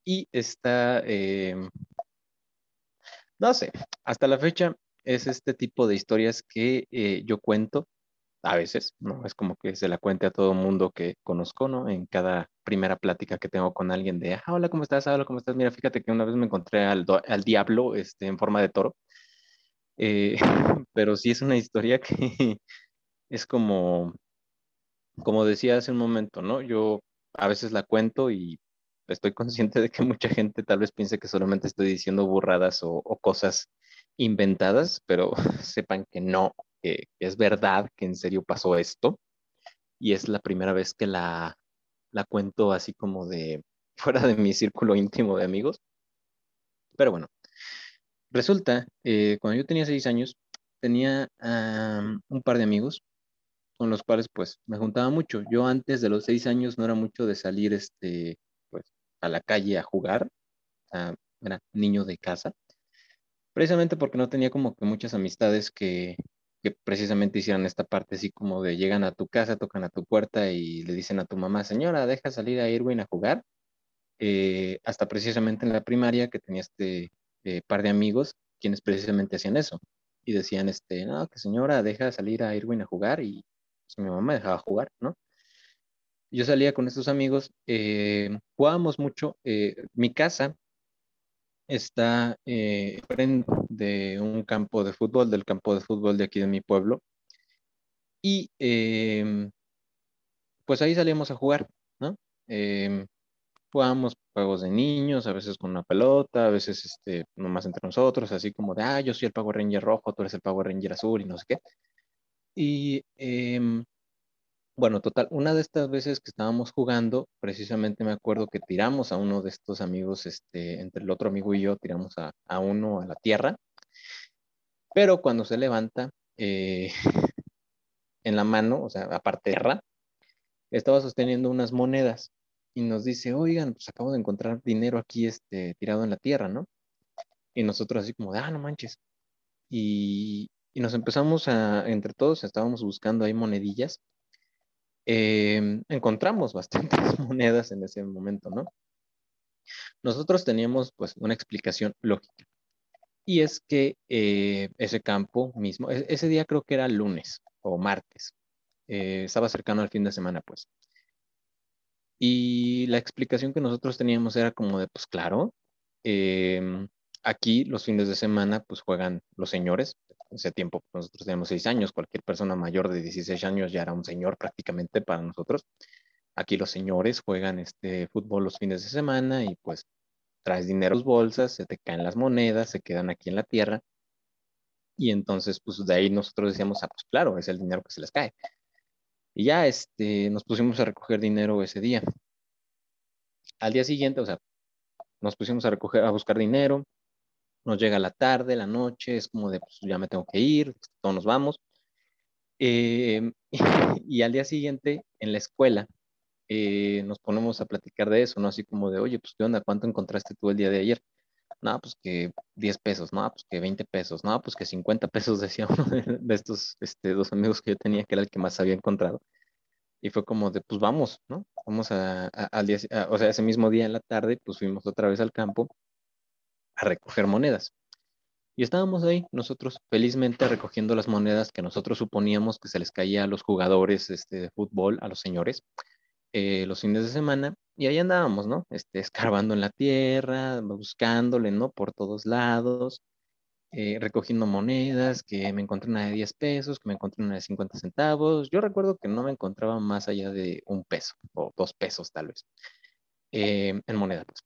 Y está, eh, no sé, hasta la fecha es este tipo de historias que eh, yo cuento a veces, ¿no? Es como que se la cuente a todo mundo que conozco, ¿no? En cada primera plática que tengo con alguien de, ah, hola, ¿cómo estás? Hola, ¿cómo estás? Mira, fíjate que una vez me encontré al, al diablo este, en forma de toro. Eh, pero sí es una historia que es como, como decía hace un momento, ¿no? Yo a veces la cuento y estoy consciente de que mucha gente tal vez piense que solamente estoy diciendo burradas o, o cosas inventadas, pero sepan que no, que, es verdad que en serio pasó esto y es la primera vez que la, la cuento así como de fuera de mi círculo íntimo de amigos. Pero bueno, resulta, eh, cuando yo tenía seis años, tenía un par de amigos con los cuales pues me juntaba mucho. Yo antes de los seis años no era mucho de salir este, pues, a la calle a jugar, era niño de casa, precisamente porque no tenía como que muchas amistades que, que precisamente hicieran esta parte así como de llegan a tu casa, tocan a tu puerta y le dicen a tu mamá, señora, deja salir a Irwin a jugar. Eh, hasta precisamente en la primaria que tenía este eh, par de amigos quienes precisamente hacían eso y decían, este, no, que señora, deja salir a Irwin a jugar y pues, mi mamá dejaba jugar, ¿no? Yo salía con estos amigos, eh, jugábamos mucho. mi casa está eh, de un campo de fútbol, del campo de fútbol de aquí de mi pueblo. Y em, pues ahí salíamos a jugar, ¿no? Eh, jugábamos juegos de niños, a veces con una pelota, a veces este, nomás entre nosotros, así como de, ah, yo soy el Power Ranger rojo, tú eres el Power Ranger azul y no sé qué. Y em, bueno, total, una de estas veces que estábamos jugando, precisamente me acuerdo que tiramos a uno de estos amigos, este, entre el otro amigo y yo, tiramos a, uno a la tierra, pero cuando se levanta eh, en la mano, o sea, aparte tierra, estaba sosteniendo unas monedas y nos dice, oigan, pues acabo de encontrar dinero aquí este, tirado en la tierra, ¿no? Y nosotros así como de, ah, no manches. Y, y nos empezamos a, entre todos, estábamos buscando ahí monedillas Em, encontramos bastantes monedas en ese momento, ¿no? Nosotros teníamos pues una explicación lógica. Y es que eh, ese campo mismo, e-, ese día creo que era lunes o martes, eh, estaba cercano al fin de semana, pues. Y la explicación que nosotros teníamos era como de, pues claro, em, aquí los fines de semana pues juegan los señores. Ese tiempo pues, nosotros tenemos seis años, cualquier persona mayor de 16 años ya era un señor prácticamente para nosotros. Aquí los señores juegan este fútbol los fines de semana y pues traes dinero en bolsas, se te caen las monedas, se quedan aquí en la tierra. Y entonces, pues de ahí nosotros decíamos, ah, pues claro, es el dinero que se les cae. Y ya este, nos pusimos a recoger dinero ese día. Al día siguiente, o sea, nos pusimos a recoger, a buscar dinero. Nos llega la tarde, la noche, es como de, pues ya me tengo que ir, todos nos vamos. Em, y al día siguiente, en la escuela, eh, nos ponemos a platicar de eso, ¿no? Así como de, oye, pues, ¿qué onda? ¿Cuánto encontraste tú el día de ayer? No, pues que 10 pesos, no, pues que 20 pesos, no, pues que 50 pesos, decía uno de, estos este, dos amigos que yo tenía, que era el que más había encontrado. Y fue como de, pues vamos, ¿no? Vamos a, al día, o sea, ese mismo día en la tarde, pues fuimos otra vez al campo a recoger monedas. Y estábamos ahí nosotros felizmente recogiendo las monedas que nosotros suponíamos que se les caía a los jugadores este, de fútbol, a los señores, eh, los fines de semana y ahí andábamos, ¿no? Este, escarbando en la tierra, buscándole, ¿no? Por todos lados, eh, recogiendo monedas, que me encontré una de 10 pesos, que me encontré una de 50 centavos. Yo recuerdo que no me encontraba más allá de un peso o dos pesos tal vez eh, en moneda. Pues.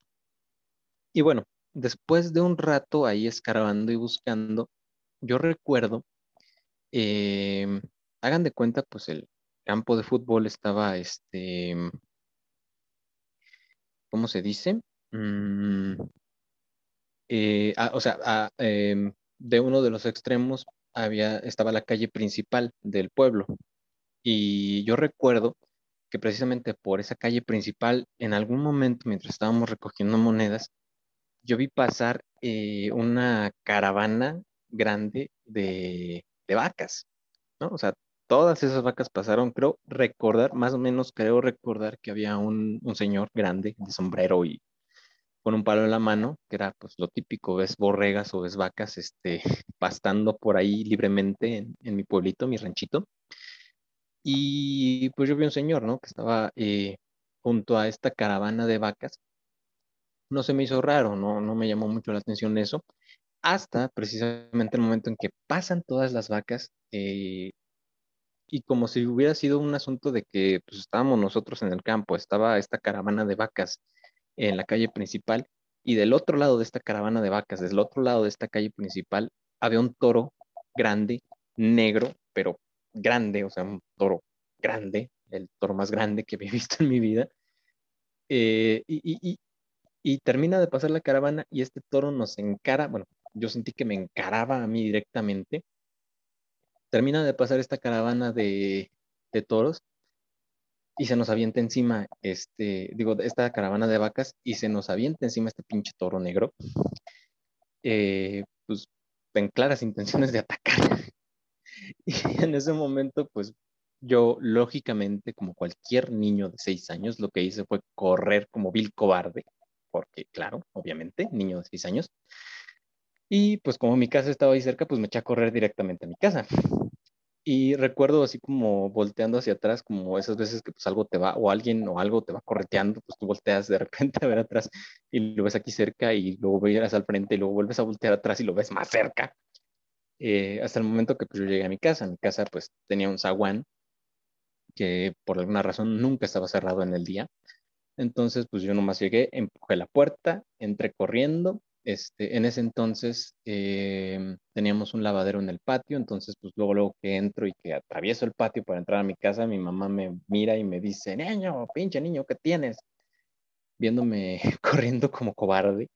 Y bueno, después de un rato ahí escarbando y buscando, yo recuerdo, hagan de cuenta, pues el, campo de fútbol estaba, este, ¿cómo se dice? Mm, eh, ah, o sea, ah, em, de uno de los extremos había, estaba la calle principal del pueblo. Y yo recuerdo que precisamente por esa calle principal, en algún momento, mientras estábamos recogiendo monedas, yo vi pasar eh, una caravana grande de, de, vacas, ¿no? O sea, todas esas vacas pasaron, creo recordar, más o menos creo recordar que había un, señor grande de sombrero y con un palo en la mano, que era pues lo típico, ves borregas o ves vacas este, pastando por ahí libremente en, mi pueblito, mi ranchito. Y pues yo vi un señor, ¿no? Que estaba eh, junto a esta caravana de vacas. No se me hizo raro, no, no me llamó mucho la atención eso, hasta precisamente el momento en que pasan todas las vacas, eh, y como si hubiera sido un asunto de que pues, estábamos nosotros en el campo, estaba esta caravana de vacas en la calle principal y del otro lado de esta caravana de vacas, del otro lado de esta calle principal, había un toro grande, negro, pero grande, o sea, un toro grande, el toro más grande que había visto en mi vida. Eh, y, y termina de pasar la caravana y este toro nos encara, bueno, yo sentí que me encaraba a mí directamente termina de pasar esta caravana de, toros y se nos avienta encima, este, digo, esta caravana de vacas y se nos avienta encima este pinche toro negro, eh, pues en claras intenciones de atacar. Y en ese momento, pues yo lógicamente, como cualquier niño de seis años, lo que hice fue correr como vil cobarde, porque claro, obviamente, niño de seis años. Y pues como mi casa estaba ahí cerca, pues me eché a correr directamente a mi casa. Y recuerdo así como volteando hacia atrás, como esas veces que pues algo te va, o alguien o algo te va correteando, pues tú volteas de repente a ver atrás y lo ves aquí cerca y luego ves al frente y luego vuelves a voltear atrás y lo ves más cerca. Eh, hasta el momento que pues, yo llegué a mi casa. Mi casa pues tenía un zaguán que por alguna razón nunca estaba cerrado en el día. Entonces pues yo nomás llegué, empujé la puerta, entré corriendo este, en ese entonces em, teníamos un lavadero en el patio, entonces pues luego, luego que entro y que atravieso el patio para entrar a mi casa, mi mamá me mira y me dice, niño, pinche niño, ¿qué tienes? Viéndome corriendo como cobarde.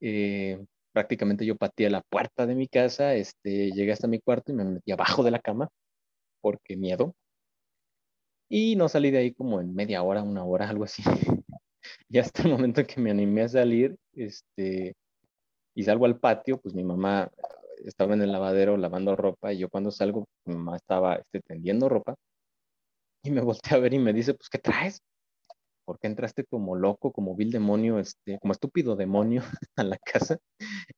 Eh, prácticamente yo pateé la puerta de mi casa, este, llegué hasta mi cuarto y me metí abajo de la cama porque miedo. Y no salí de ahí como en media hora, una hora, algo así. y hasta el momento en que me animé a salir, este, y salgo al patio, pues mi mamá estaba en el lavadero lavando ropa y yo cuando salgo, mi mamá estaba este, tendiendo ropa y me volteé a ver y me dice, pues, ¿qué traes? ¿Por qué entraste como loco, como vil demonio, este, como estúpido demonio a la casa?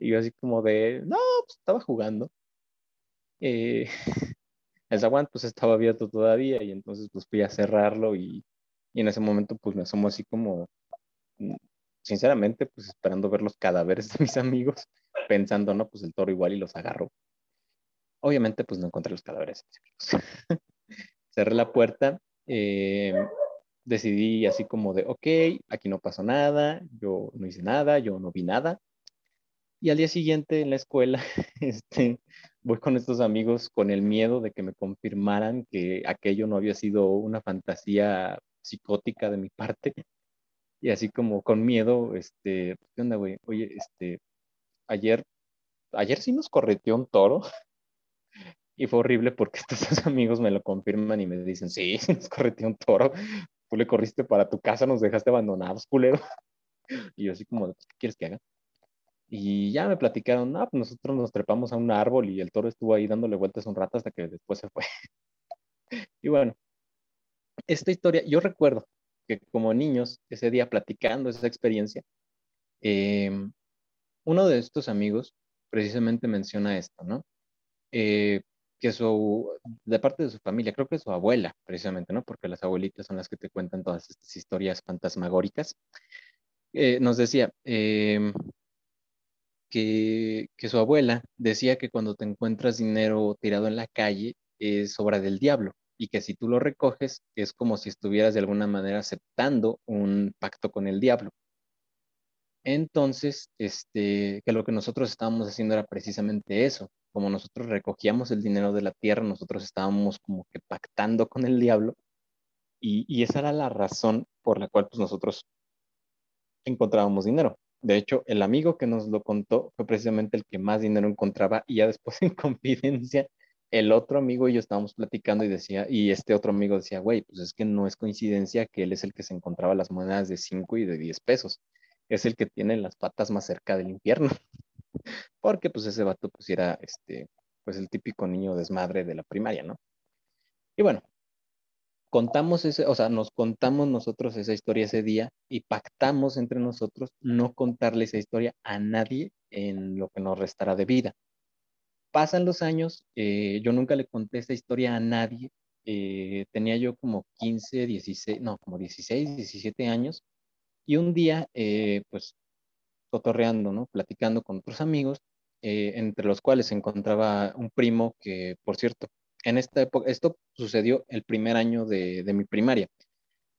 Y yo así como de, no, pues estaba jugando. Eh, el zaguán pues estaba abierto todavía y entonces pues fui a cerrarlo y, y en ese momento pues me asomo así como sinceramente, pues esperando ver los cadáveres de mis amigos, pensando, no, pues el toro igual y los agarró. Obviamente, pues no encontré los cadáveres. Cerré la puerta, eh, decidí así como de, ok, aquí no pasó nada, yo no hice nada, yo no vi nada. Y al día siguiente en la escuela, este, voy con estos amigos con el miedo de que me confirmaran que aquello no había sido una fantasía psicótica de mi parte. Y así como con miedo, este, ¿qué onda, güey? Oye, este, ayer, ayer sí nos correteó un toro. Y fue horrible porque estos amigos me lo confirman y me dicen, sí, nos correteó un toro. Tú le corriste para tu casa, nos dejaste abandonados, culero. Y yo así como, ¿qué quieres que haga? Y ya me platicaron, no, pues nosotros nos trepamos a un árbol y el toro estuvo ahí dándole vueltas un rato hasta que después se fue. y bueno, esta historia, yo recuerdo que como niños, ese día platicando esa experiencia, em, uno de estos amigos precisamente menciona esto, ¿no? Eh, que su, de parte de su familia, creo que su abuela, precisamente, ¿no? Porque las abuelitas son las que te cuentan todas estas historias fantasmagóricas. Eh, nos decía, em, que, su abuela decía que cuando te encuentras dinero tirado en la calle es obra del diablo y que si tú lo recoges es como si estuvieras de alguna manera aceptando un pacto con el diablo. Entonces, este, que lo que nosotros estábamos haciendo era precisamente eso. Como nosotros recogíamos el dinero de la tierra, nosotros estábamos como que pactando con el diablo y, y esa era la razón por la cual pues, nosotros encontrábamos dinero. De hecho, el amigo que nos lo contó fue precisamente el que más dinero encontraba y ya después en confidencia, el otro amigo y yo estábamos platicando y decía, y este otro amigo decía, güey, pues es que no es coincidencia que él es el que se encontraba las monedas de 5 y de 10 pesos. Es el que tiene las patas más cerca del infierno. Porque pues ese vato pues era este, pues el típico niño desmadre de la primaria, ¿no? Y bueno, contamos ese, o sea, nos contamos nosotros esa historia ese día y pactamos entre nosotros no contarle esa historia a nadie en lo que nos restará de vida. Pasan los años, eh, yo nunca le conté esta historia a nadie. Eh, tenía yo como 15, 16, no, como 16, 17 años. Y un día, eh, pues, cotorreando, ¿no? Platicando con otros amigos, entre los cuales se encontraba un primo que, por cierto, en esta época, esto sucedió el primer año de, mi primaria,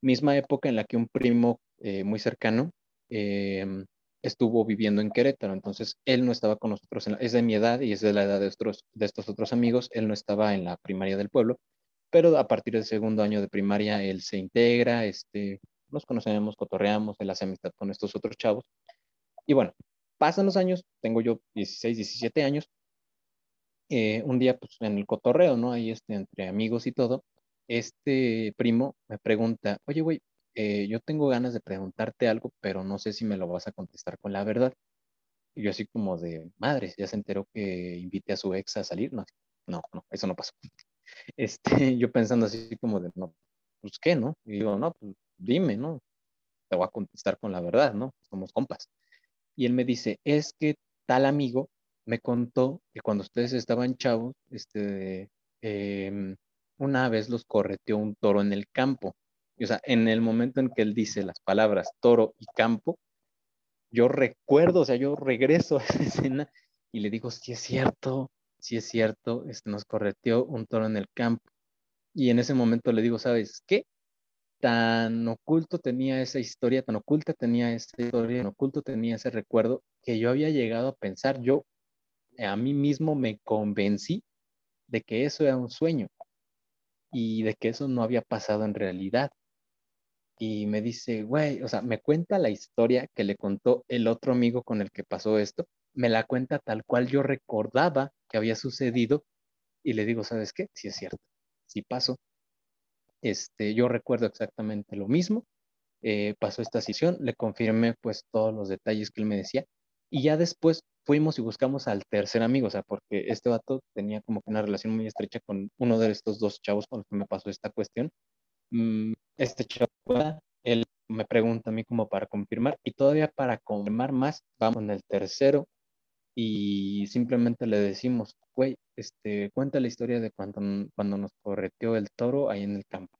misma época en la que un primo eh, muy cercano em, estuvo viviendo en Querétaro, entonces él no estaba con nosotros, es de mi edad y es de la edad de estos, de estos otros amigos, él no estaba en la primaria del pueblo, pero a partir del segundo año de primaria él se integra, este, nos conocemos, cotorreamos, él hace amistad con estos otros chavos. Y bueno, pasan los años, tengo yo 16, 17 años, eh, un día, pues en el cotorreo, ¿no? Ahí este, entre amigos y todo, este primo me pregunta, oye, güey, eh, yo tengo ganas de preguntarte algo, pero no sé si me lo vas a contestar con la verdad. Y yo así como de, madre, ya se enteró que invite a su ex a salir. No, no, no, eso no pasó. Este, yo pensando así como de, no, pues qué, ¿no? Y digo, no, pues dime, ¿no? Te voy a contestar con la verdad, ¿no? Somos compas. Y él me dice, es que tal amigo me contó que cuando ustedes estaban chavos, este, em, una vez los correteó un toro en el campo. o sea, en el momento en que él dice las palabras toro y campo, yo recuerdo, o sea, yo regreso a esa escena y le digo, sí es cierto, sí es cierto, este, nos correteó un toro en el campo. Y en ese momento le digo, ¿sabes qué? Tan oculto tenía esa historia, tan oculta tenía esa historia, tan oculto tenía ese recuerdo, que yo había llegado a pensar, yo a mí mismo me convencí de que eso era un sueño y de que eso no había pasado en realidad. Y me dice, güey, o sea, me cuenta la historia que le contó el otro amigo con el que pasó esto, me la cuenta tal cual yo recordaba que había sucedido y le digo, ¿sabes qué? Sí es cierto, sí pasó. Este, yo recuerdo exactamente lo mismo. Eh, pasó esta sesión, le confirmé pues todos los detalles que él me decía y ya después fuimos y buscamos al tercer amigo, o sea, porque este vato tenía como que una relación muy estrecha con uno de estos dos chavos con los que me pasó esta cuestión. Mm, este chavo, él me pregunta a mí como para confirmar y todavía para confirmar más, vamos en el tercero y simplemente le decimos, güey, este, cuenta la historia de cuando, cuando nos correteó el toro ahí en el campo.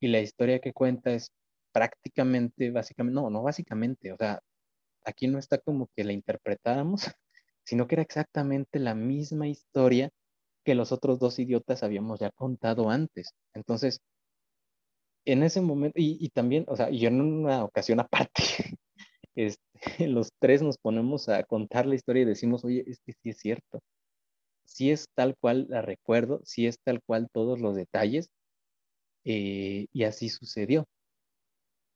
Y la historia que cuenta es prácticamente, básicamente, no, no básicamente, o sea, aquí no está como que la interpretáramos, sino que era exactamente la misma historia que los otros dos idiotas habíamos ya contado antes. Entonces, en ese momento, y, también, o sea, y en una ocasión aparte, este, los tres nos ponemos a contar la historia y decimos, oye, es que sí es cierto, sí es tal cual la recuerdo, sí es tal cual todos los detalles, eh, y así sucedió.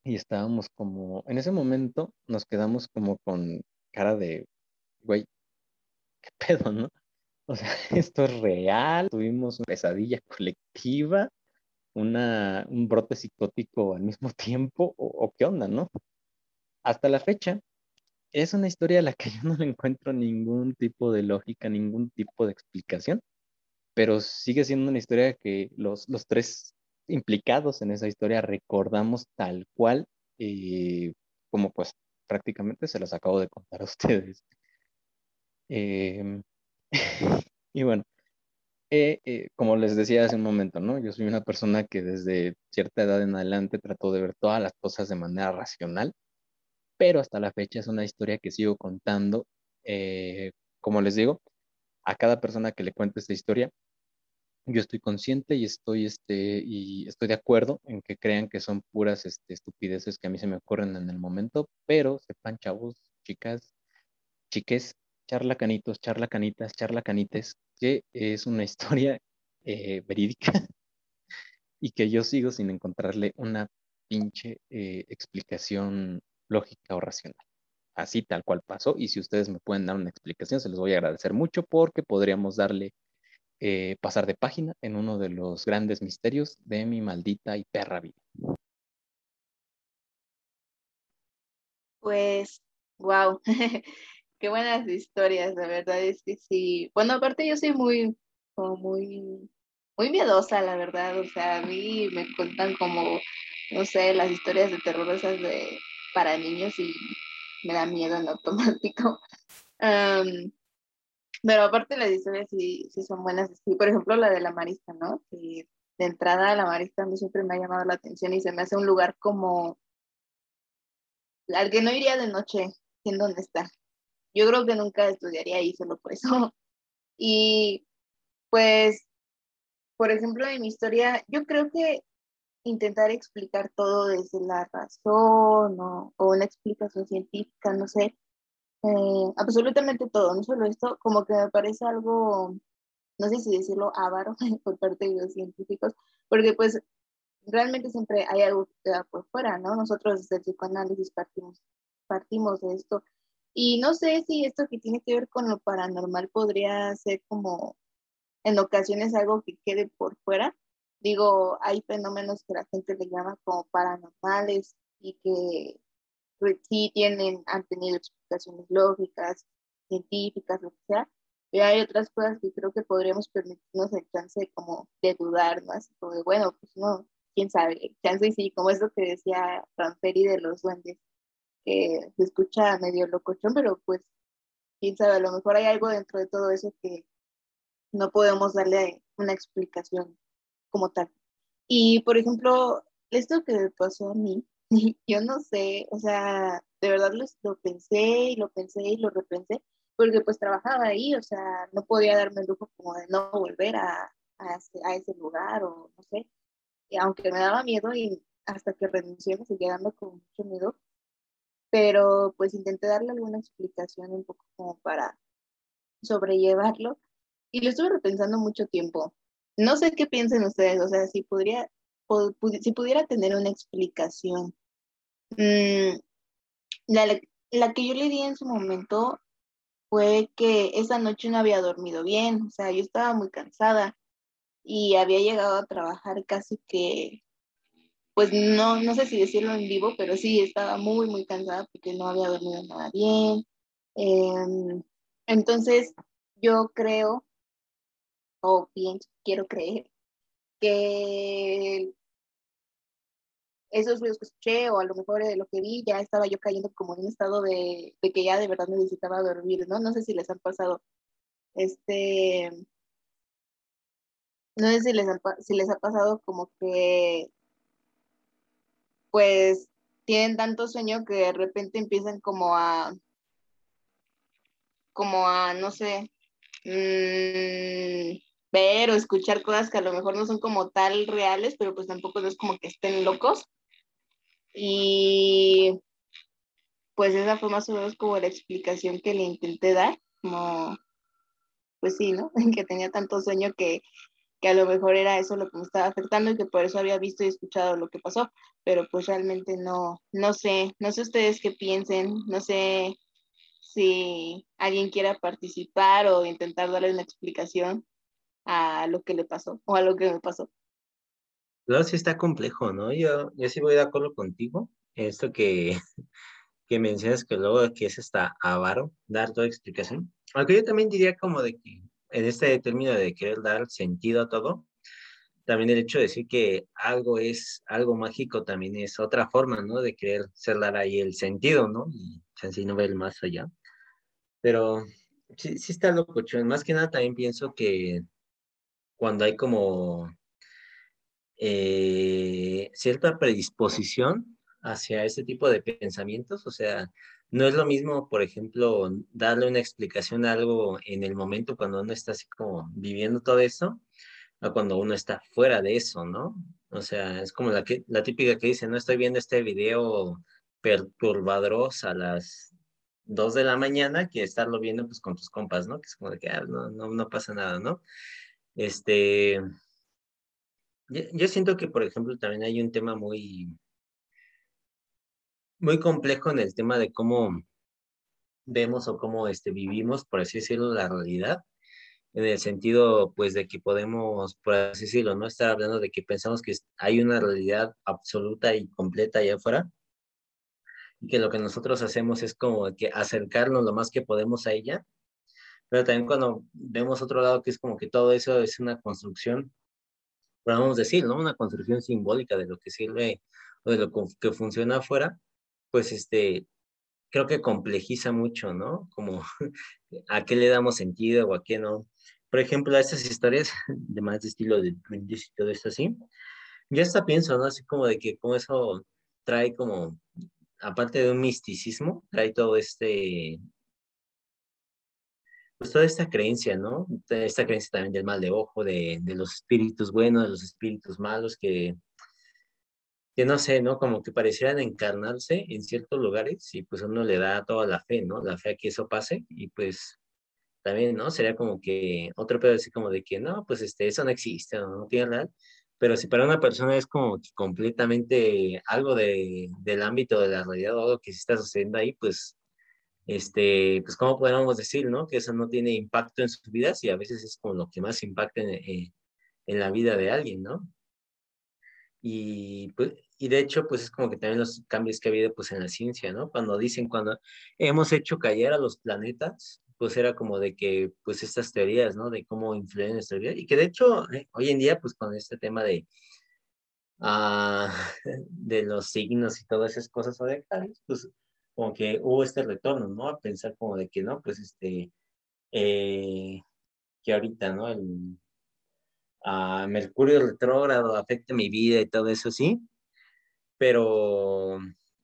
Y estábamos como, en ese momento nos quedamos como con cara de, güey, ¿qué pedo, no? O sea, esto es real, tuvimos una pesadilla colectiva, una, un brote psicótico al mismo tiempo, o, qué onda, ¿no? Hasta la fecha, es una historia a la que yo no encuentro ningún tipo de lógica, ningún tipo de explicación, pero sigue siendo una historia que los, los tres implicados en esa historia recordamos tal cual, eh, como pues prácticamente se las acabo de contar a ustedes. Em, y bueno, eh, eh, como les decía hace un momento, ¿no? Yo soy una persona que desde cierta edad en adelante trató de ver todas las cosas de manera racional, pero hasta la fecha es una historia que sigo contando. Eh, como les digo, a cada persona que le cuente esta historia, yo estoy consciente y estoy, este, y estoy de acuerdo en que crean que son puras este, estupideces que a mí se me ocurren en el momento, pero sepan, chavos, chicas, chiques, charla canitos, charla canitas, charla canites, que es una historia eh, verídica y que yo sigo sin encontrarle una pinche eh, explicación lógica o racional. Así tal cual pasó. Y si ustedes me pueden dar una explicación, se los voy a agradecer mucho porque podríamos darle eh, pasar de página en uno de los grandes misterios de mi maldita y perra vida. Pues, wow. qué buenas historias, la verdad es que sí. Bueno, aparte yo soy muy, muy, muy miedosa, la verdad. O sea, a mí me cuentan como, no sé, las historias de terror de para niños y me da miedo en automático. pero aparte las historias sí, sí son buenas. Sí, por ejemplo, la de la marista, ¿no? Que de entrada la marista a mí siempre me ha llamado la atención y se me hace un lugar como al que no iría de noche, en dónde está yo creo que nunca estudiaría ahí solo por eso. Y pues, por ejemplo, en mi historia, yo creo que intentar explicar todo desde la razón o, una explicación científica, no sé, eh, absolutamente todo, no solo esto, como que me parece algo, no sé si decirlo avaro por parte de los científicos, porque pues realmente siempre hay algo que queda por fuera, ¿no? Nosotros desde el psicoanálisis partimos, partimos de esto y no sé si esto que tiene que ver con lo paranormal podría ser como en ocasiones algo que quede por fuera. Digo, hay fenómenos que la gente le llama como paranormales y que pues, sí tienen, han tenido explicaciones lógicas, científicas, lo que sea. Pero hay otras cosas que creo que podríamos permitirnos el chance como de dudar más, como de, bueno, pues no, quién sabe, chance y sí, como es lo que decía Ramperi de los duendes que se escucha medio locochón, pero pues quién sabe, a lo mejor hay algo dentro de todo eso que no podemos darle una explicación como tal. Y por ejemplo, esto que pasó a mí, yo no sé, o sea, de verdad lo, lo, pensé y lo pensé y lo repensé, porque pues trabajaba ahí, o sea, no podía darme el lujo como de no volver a, a, ese, lugar o no sé, y aunque me daba miedo y hasta que renuncié me seguía dando con mucho miedo, pero pues intenté darle alguna explicación un poco como para sobrellevarlo y lo estuve repensando mucho tiempo. No sé qué piensen ustedes, o sea, si podría, si pudiera tener una explicación. Mm, la, la que yo le di en su momento fue que esa noche no había dormido bien, o sea, yo estaba muy cansada y había llegado a trabajar casi que pues no, no sé si decirlo en vivo, pero sí estaba muy, muy cansada porque no había dormido nada bien. Em, entonces, yo creo, o bien quiero creer, que esos ruidos que escuché, o a lo mejor de lo que vi, ya estaba yo cayendo como en un estado de, de que ya de verdad necesitaba dormir, ¿no? No sé si les han pasado, este, no sé si les, si les ha pasado como que pues tienen tanto sueño que de repente empiezan como a como a, no sé, mm, ver o escuchar cosas que a lo mejor no son como tal reales, pero pues tampoco es como que estén locos. Y pues esa fue más o menos como la explicación que le intenté dar, como, pues sí, ¿no? que tenía tanto sueño que, que a lo mejor era eso lo que me estaba afectando y que por eso había visto y escuchado lo que pasó, pero pues realmente no, no sé, no sé ustedes qué piensen, no sé si alguien quiera participar o intentar darle una explicación a lo que le pasó o a lo que me pasó. No, sí está complejo, ¿no? Yo, yo sí voy de acuerdo contigo. Esto que, que mencionas que luego que es hasta avaro dar toda explicación. Aunque yo también diría como de que en este término de querer dar sentido a todo, también el hecho de decir que algo es algo mágico también es otra forma, ¿no? De querer cerrar ahí el sentido, ¿no? Y así no ver más allá. Pero sí, sí está loco, Más que nada también pienso que cuando hay como eh, cierta predisposición hacia ese tipo de pensamientos, o sea, no es lo mismo, por ejemplo, darle una explicación a algo en el momento cuando uno está así como viviendo todo eso, a cuando uno está fuera de eso, ¿no? O sea, es como la, que, la típica que dice, no estoy viendo este video perturbador a las 2 de la mañana que estarlo viendo pues con tus compas, ¿no? Que es como de que ah, no, no, no pasa nada, ¿no? Este, yo, siento que, por ejemplo, también hay un tema muy, muy complejo en el tema de cómo vemos o cómo este, vivimos, por así decirlo, la realidad, en el sentido, pues, de que podemos, por así decirlo, no estar hablando de que pensamos que hay una realidad absoluta y completa allá afuera, y que lo que nosotros hacemos es como que acercarnos lo más que podemos a ella, pero también cuando vemos otro lado que es como que todo eso es una construcción podemos decir, ¿no? Una construcción simbólica de lo que sirve o de lo que funciona afuera, pues este, creo que complejiza mucho, ¿no? Como a qué le damos sentido o a qué no. Por ejemplo, a estas historias de más de estilo de y todo esto así, yo hasta pienso, ¿no? Así como de que como eso trae como, aparte de un misticismo, trae todo este pues toda esta creencia, ¿no? Esta creencia también del mal de ojo, de, de los espíritus buenos, de los espíritus malos, que, que no sé, ¿no? Como que parecieran encarnarse en ciertos lugares y pues uno le da toda la fe, ¿no? La fe a que eso pase y pues también, ¿no? Sería como que otro pedo así como de que no, pues este, eso no existe, no, no tiene nada. Pero si para una persona es como completamente algo de, del ámbito de la realidad o algo que sí está sucediendo ahí, pues este, pues, ¿cómo podríamos decir, no? Que eso no tiene impacto en sus vidas y a veces es como lo que más impacta en, eh, en la vida de alguien, ¿no? Y, pues, y de hecho, pues es como que también los cambios que ha habido pues en la ciencia, ¿no? Cuando dicen, cuando hemos hecho caer a los planetas, pues era como de que, pues estas teorías, ¿no? De cómo influyen nuestra vida. Y que de hecho, eh, hoy en día, pues con este tema de, ah, de los signos y todas esas cosas zodiacales, pues como que hubo este retorno, ¿no? A pensar como de que, no, pues este, eh, que ahorita, ¿no? El a Mercurio retrógrado afecta mi vida y todo eso, sí, pero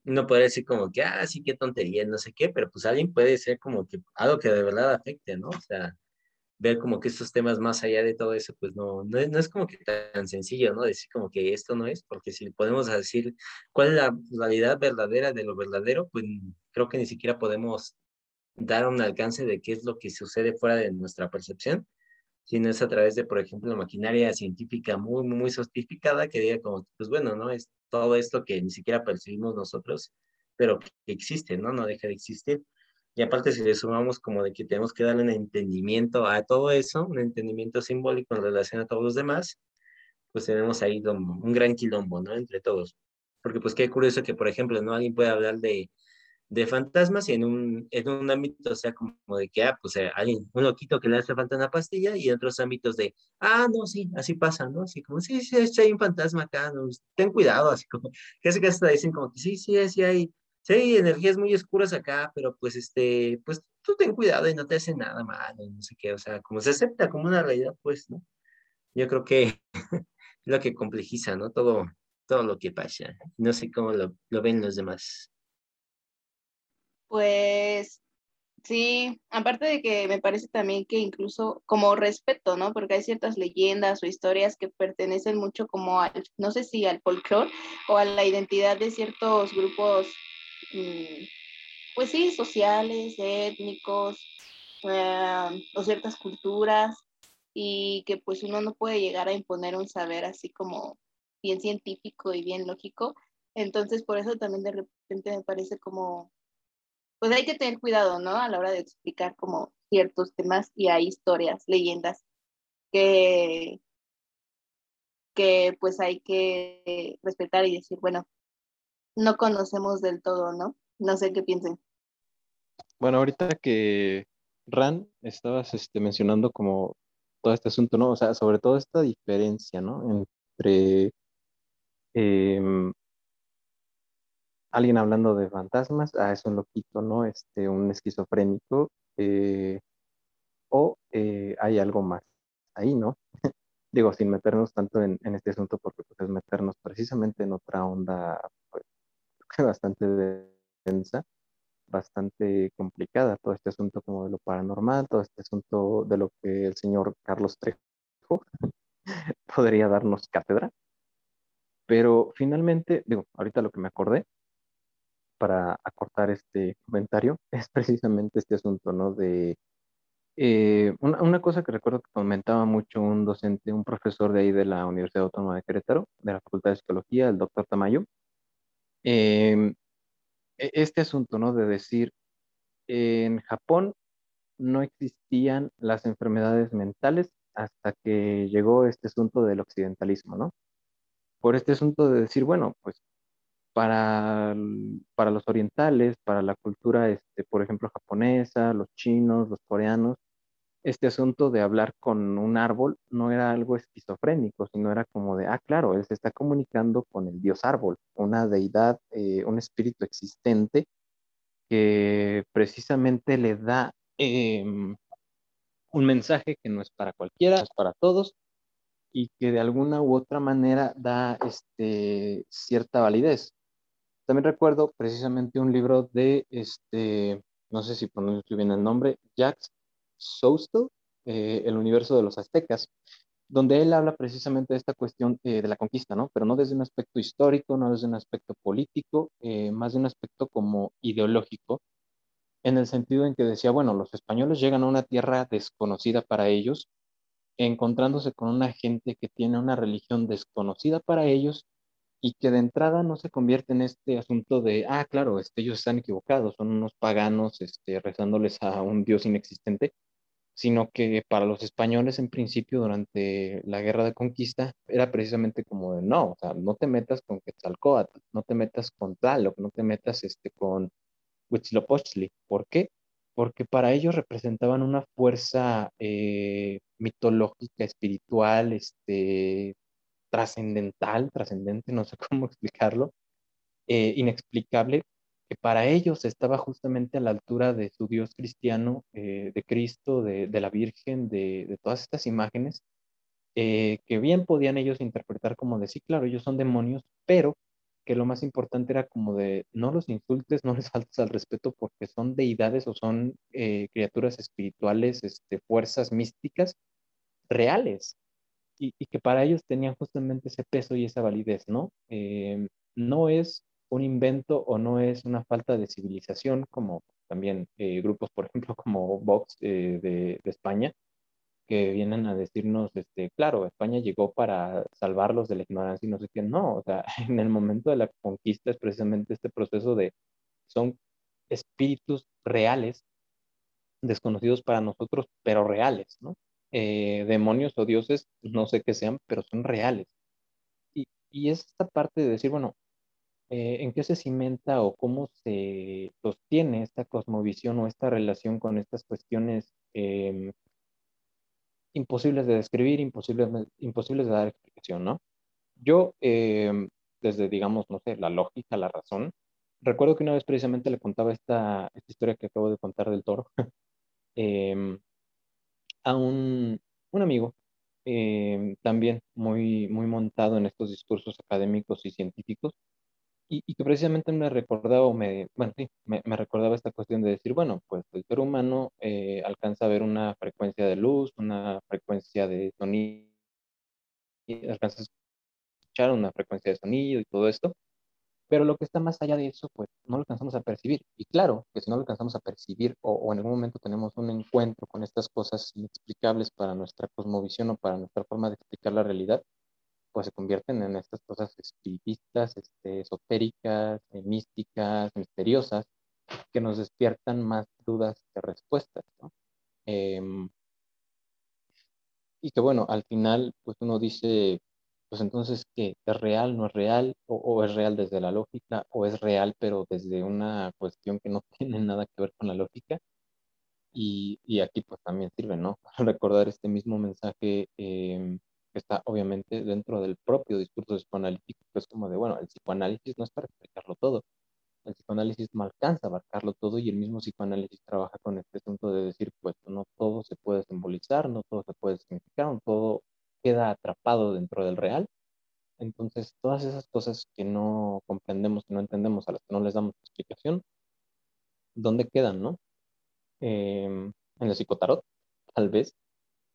no puede decir como que, ah, sí, qué tontería, no sé qué, pero pues alguien puede ser como que algo que de verdad afecte, ¿no? O sea, ver como que estos temas más allá de todo eso, pues no, no, no, es como que tan sencillo, ¿no? Decir como que esto no es, porque si podemos decir cuál es la realidad verdadera de lo verdadero, pues creo que ni siquiera podemos dar un alcance de qué es lo que sucede fuera de nuestra percepción, sino es a través de, por ejemplo, maquinaria científica muy, muy sofisticada que diga como, pues bueno, ¿no? Es todo esto que ni siquiera percibimos nosotros, pero que existe, ¿no? No deja de existir. Y aparte, si le sumamos como de que tenemos que darle un entendimiento a todo eso, un entendimiento simbólico en relación a todos los demás, pues tenemos ahí un gran quilombo, ¿no? Entre todos. Porque pues qué curioso que, por ejemplo, ¿no? Alguien puede hablar de, de fantasmas y en un, en un ámbito, sea, como de que, ah, pues eh, alguien, un loquito que le hace falta una pastilla y en otros ámbitos de, ah, no, sí, así pasa, ¿no? Así como, sí, sí, hay un fantasma acá, ¿no? ten cuidado, así como, casi casi te dicen como que sí, sí, sí hay, sí, energías muy oscuras acá, pero pues este, pues tú ten cuidado y no te hace nada malo, no sé qué, o sea, como se acepta como una realidad, pues, ¿no? Yo creo que es lo que complejiza, ¿no? Todo, todo lo que pasa. No sé cómo lo, lo ven los demás. Pues Sí, aparte de que me parece también que incluso como respeto, ¿no? Porque hay ciertas leyendas o historias que pertenecen mucho como al, no sé si al folclore o a la identidad de ciertos grupos, pues sí, sociales, étnicos, eh, o ciertas culturas, y que pues uno no puede llegar a imponer un saber así como bien científico y bien lógico. Entonces, por eso también de repente me parece como pues hay que tener cuidado, ¿no? A la hora de explicar como ciertos temas y hay historias, leyendas que, que pues hay que respetar y decir, bueno, no conocemos del todo, ¿no? No sé qué piensen. Bueno, ahorita que Ran estabas este, mencionando como todo este asunto, ¿no? O sea, sobre todo esta diferencia, ¿no? Entre em, alguien hablando de fantasmas, ah, es un loquito, ¿no? Este, un esquizofrénico, eh, o eh, hay algo más ahí, ¿no? Digo, sin meternos tanto en, este asunto, porque pues, es meternos precisamente en otra onda pues, bastante densa, bastante complicada, todo este asunto como de lo paranormal, todo este asunto de lo que el señor Carlos Trejo podría darnos cátedra. Pero finalmente, digo, ahorita lo que me acordé para acortar este comentario es precisamente este asunto, ¿no? De eh, una, cosa que recuerdo que comentaba mucho un docente, un profesor de ahí de la Universidad Autónoma de Querétaro, de la Facultad de Psicología, el doctor Tamayo, em, e, este asunto, ¿no? De decir, en Japón no existían las enfermedades mentales hasta que llegó este asunto del occidentalismo, ¿no? Por este asunto de decir, bueno, pues para, para los orientales, para la cultura, este, por ejemplo, japonesa, los chinos, los coreanos, este asunto de hablar con un árbol no era algo esquizofrénico, sino era como de, ah, claro, él se está comunicando con el dios árbol, una deidad, eh, un espíritu existente que precisamente le da em, un mensaje que no es para cualquiera, es para todos, y que de alguna u otra manera da este, cierta validez. También recuerdo precisamente un libro de, este, no sé si pronuncio bien el nombre, Jacques Sousto, eh, El universo de los aztecas, donde él habla precisamente de esta cuestión eh, de la conquista, ¿no? Pero no desde un aspecto histórico, no desde un aspecto político, eh, más de un aspecto como ideológico, en el sentido en que decía, bueno, los españoles llegan a una tierra desconocida para ellos, encontrándose con una gente que tiene una religión desconocida para ellos y que de entrada no se convierte en este asunto de, ah, claro, este, ellos están equivocados, son unos paganos este, rezándoles a un dios inexistente, sino que para los españoles en principio durante la guerra de conquista era precisamente como de, no, o sea, no te metas con Quetzalcóatl, no te metas con Tlaloc, no te metas este, con Huitzilopochtli. ¿Por qué? Porque para ellos representaban una fuerza eh, mitológica, espiritual, este, trascendental, trascendente, no sé cómo explicarlo, eh, inexplicable, que para ellos estaba justamente a la altura de su Dios cristiano, eh, de Cristo, de, la Virgen, de, todas estas imágenes, eh, que bien podían ellos interpretar como de sí, claro, ellos son demonios, pero que lo más importante era como de no los insultes, no les faltes al respeto porque son deidades o son criaturas espirituales, este, fuerzas místicas reales, y, que para ellos tenían justamente ese peso y esa validez, ¿no? Eh, no es un invento o no es una falta de civilización, como también eh, grupos, por ejemplo, como Vox eh, de, España, que vienen a decirnos, este, claro, España llegó para salvarlos de la ignorancia y no sé qué, no, o sea, en el momento de la conquista es precisamente este proceso de, son espíritus reales, desconocidos para nosotros, pero reales, ¿no? Eh, demonios o dioses, no sé qué sean, pero son reales. Y, y es esta parte de decir, bueno, eh, ¿en qué se cimenta o cómo se sostiene esta cosmovisión o esta relación con estas cuestiones em, imposibles de describir, imposibles, imposibles de dar explicación, ¿no? Yo, em, desde, digamos, no sé, la lógica, la razón, recuerdo que una vez precisamente le contaba esta, esta historia que acabo de contar del toro. eh, a un, amigo, eh, también muy, muy montado en estos discursos académicos y científicos, y, que precisamente me recordaba, me, bueno, sí, me, recordaba esta cuestión de decir, bueno, pues el ser humano eh, alcanza a ver una frecuencia de luz, una frecuencia de sonido, alcanza a escuchar una frecuencia de sonido y todo esto, pero lo que está más allá de eso, pues no lo alcanzamos a percibir. Y claro, que si no lo alcanzamos a percibir o, o en algún momento tenemos un encuentro con estas cosas inexplicables para nuestra cosmovisión o para nuestra forma de explicar la realidad, pues se convierten en estas cosas espiritistas, este, esotéricas, eh, místicas, misteriosas, que nos despiertan más dudas que respuestas, ¿no? Em, y que bueno, al final, pues uno dice, pues entonces, ¿qué? ¿Es real, no es real? O, es real desde la lógica? ¿O es real pero desde una cuestión que no tiene nada que ver con la lógica? Y, y aquí pues también sirve, ¿no? Recordar este mismo mensaje eh, está obviamente dentro del propio discurso psicoanalítico, que es como de, bueno, el psicoanálisis no es para explicarlo todo, el psicoanálisis no alcanza a abarcarlo todo y el mismo psicoanálisis trabaja con este asunto de decir, pues no todo se puede simbolizar, no todo se puede significar, todo queda atrapado dentro del real. Entonces, todas esas cosas que no comprendemos, que no entendemos, a las que no les damos explicación, ¿dónde quedan, no? Em, en el psicotarot, tal vez,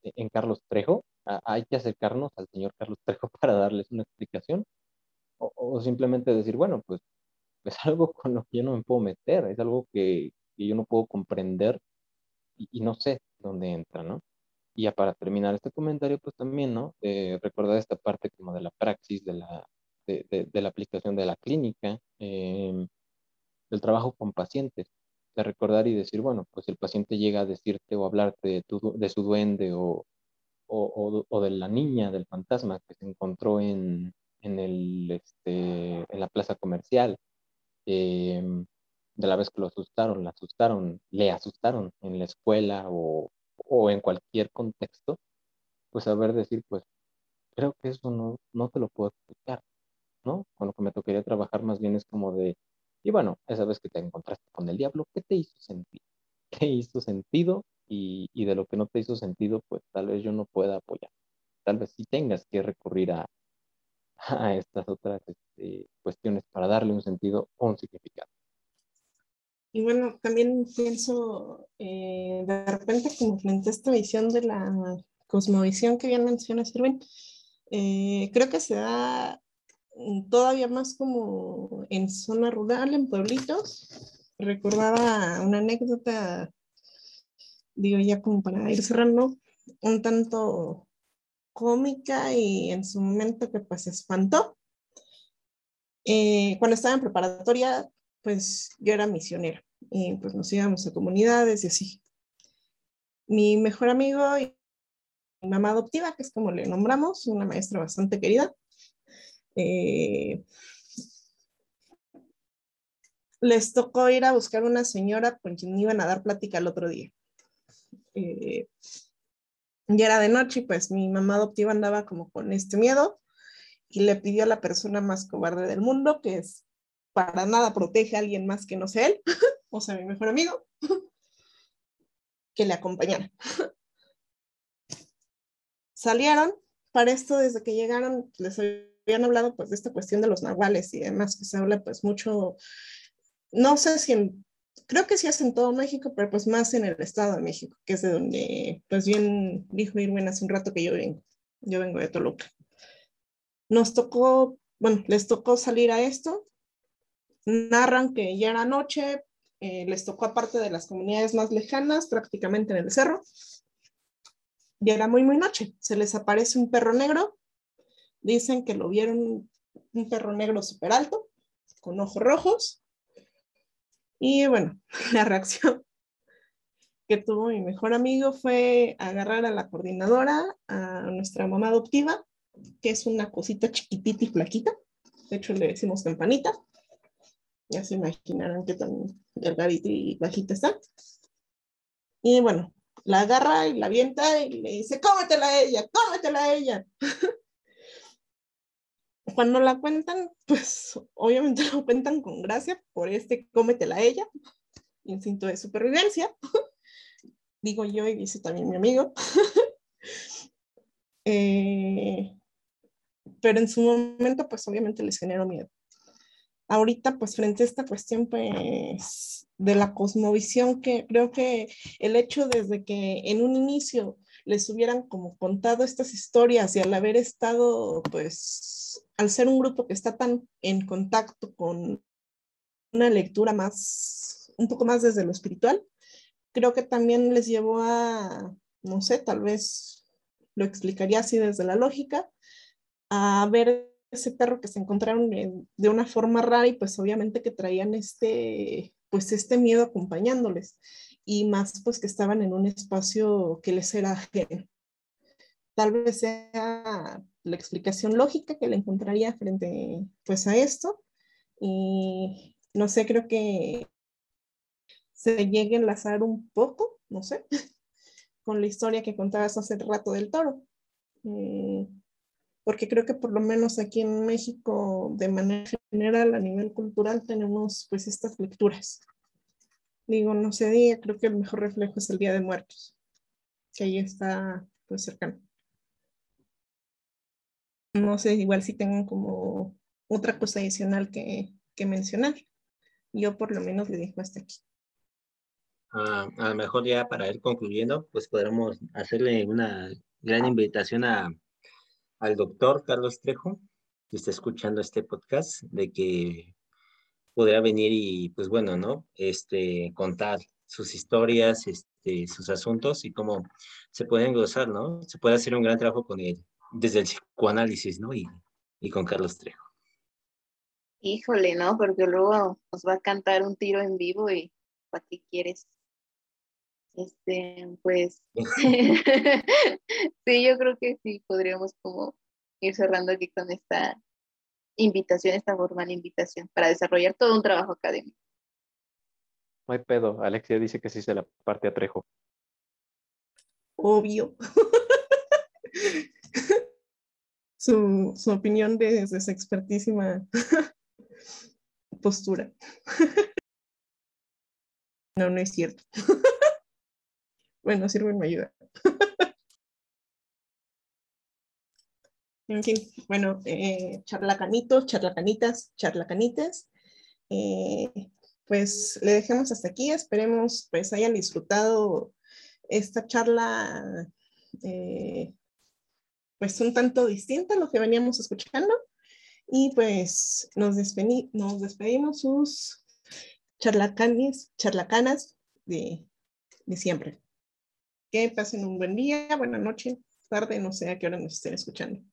en Carlos Trejo, hay que acercarnos al señor Carlos Trejo para darles una explicación o, simplemente decir, bueno, pues es algo con lo que yo no me puedo meter, es algo que, yo no puedo comprender y, no sé dónde entra, ¿no? Y ya para terminar este comentario, pues también, ¿no? recordar esta parte como de la praxis, de la, de, la aplicación de la clínica, em, del trabajo con pacientes, de recordar y decir, bueno, pues el paciente llega a decirte o hablarte de, tu, de su duende o, o, de la niña, del fantasma que se encontró en, en, el, este, en la plaza comercial, em, de la vez que lo asustaron, la asustaron, le asustaron en la escuela o, o en cualquier contexto, pues saber decir, pues creo que eso no, no te lo puedo explicar, ¿no? Con lo que me tocaría trabajar más bien es como de, y bueno, esa vez que te encontraste con el diablo, ¿qué te hizo sentir? ¿Qué hizo sentido y, de lo que no te hizo sentido, pues tal vez yo no pueda apoyar. Tal vez sí tengas que recurrir a, a estas otras este, cuestiones para darle un sentido o un significado. Y bueno, también pienso, eh, de repente, como frente a esta visión de la cosmovisión que bien menciona Sirven, eh, creo que se da todavía más como en zona rural, en pueblitos. Recordaba una anécdota digo ya como para ir cerrando, un tanto cómica y en su momento que pues espantó. Eh, cuando estaba en preparatoria, pues yo era misionera y pues nos íbamos a comunidades y así. Mi mejor amigo y mi mamá adoptiva, que es como le nombramos, una maestra bastante querida, eh, les tocó ir a buscar una señora con quien iban a dar plática el otro día eh, ya era de noche y pues mi mamá adoptiva andaba como con este miedo y le pidió a la persona más cobarde del mundo, que es para nada protege a alguien más que no sea él, o sea, mi mejor amigo, que le acompañara. Salieron, para esto desde que llegaron les habían hablado pues de esta cuestión de los nahuales y demás, que se habla pues mucho, no sé si en creo que sí es en todo México, pero pues más en el Estado de México, que es de donde, pues bien dijo Irwin hace un rato que yo vengo. Yo vengo de Toluca. Nos tocó, bueno, les tocó salir a esto. Narran que ya era noche, eh, les tocó aparte de las comunidades más lejanas, prácticamente en el cerro. Ya era muy, muy noche. Se les aparece un perro negro. Dicen que lo vieron un perro negro súper alto, con ojos rojos, y bueno, la reacción que tuvo mi mejor amigo fue agarrar a la coordinadora, a nuestra mamá adoptiva, que es una cosita chiquitita y flaquita. De hecho, le decimos campanita. Ya se imaginarán qué tan delgadita y bajita está. Y bueno, la agarra y la avienta y le dice, cómetela a ella, cómetela a ella. cuando la cuentan, pues obviamente lo cuentan con gracia por este cómetela ella, instinto de supervivencia, digo yo y dice también mi amigo. Eh, pero en su momento, pues obviamente les generó miedo. ahorita pues frente a esta cuestión pues de la cosmovisión que creo que el hecho desde que en un inicio les hubieran como contado estas historias y al haber estado pues al ser un grupo que está tan en contacto con una lectura más un poco más desde lo espiritual creo que también les llevó a no sé tal vez lo explicaría así desde la lógica a ver ese perro que se encontraron de una forma rara y pues obviamente que traían este, pues este miedo acompañándoles y más pues que estaban en un espacio que les era ajeno. Tal vez sea la explicación lógica que le encontraría frente pues a esto y no sé, creo que se llegue a enlazar un poco, no sé, con la historia que contabas hace rato del toro. Eh, porque creo que por lo menos aquí en México, de manera general, a nivel cultural, tenemos pues estas lecturas. Digo, no sé, día, creo que el mejor reflejo es el Día de Muertos, que ahí está pues cercano. No sé, igual si tengo como otra cosa adicional que, que mencionar. Yo por lo menos le dejo hasta aquí. Ah, a lo mejor ya para ir concluyendo, pues podremos hacerle una gran invitación a al doctor Carlos Trejo, que está escuchando este podcast, de que podría venir y, pues bueno, ¿no? Este, contar sus historias, este, sus asuntos y cómo se pueden gozar, ¿no? Se puede hacer un gran trabajo con él, desde el psicoanálisis, ¿no? Y, y con Carlos Trejo. Híjole, ¿no? Porque luego nos va a cantar un tiro en vivo y ¿para qué quieres? Este, pues, sí, yo creo que sí, podríamos como ir cerrando aquí con esta invitación, esta formal invitación para desarrollar todo un trabajo académico. No hay pedo, Alexia dice que sí se la parte a Trejo. Obvio. su, su opinión desde su expertísima postura. no, no es cierto. Bueno, sirve me ayuda. En fin, bueno, eh, charlacanitos, charlacanitas, charlacanitas. Eh, pues le dejemos hasta aquí. Esperemos pues hayan disfrutado esta charla eh, pues un tanto distinta a lo que veníamos escuchando. Y pues nos, nos despedimos sus charlacanes, charlacanas de, de siempre. Que pasen un buen día, buena noche, tarde, no sé a qué hora nos estén escuchando.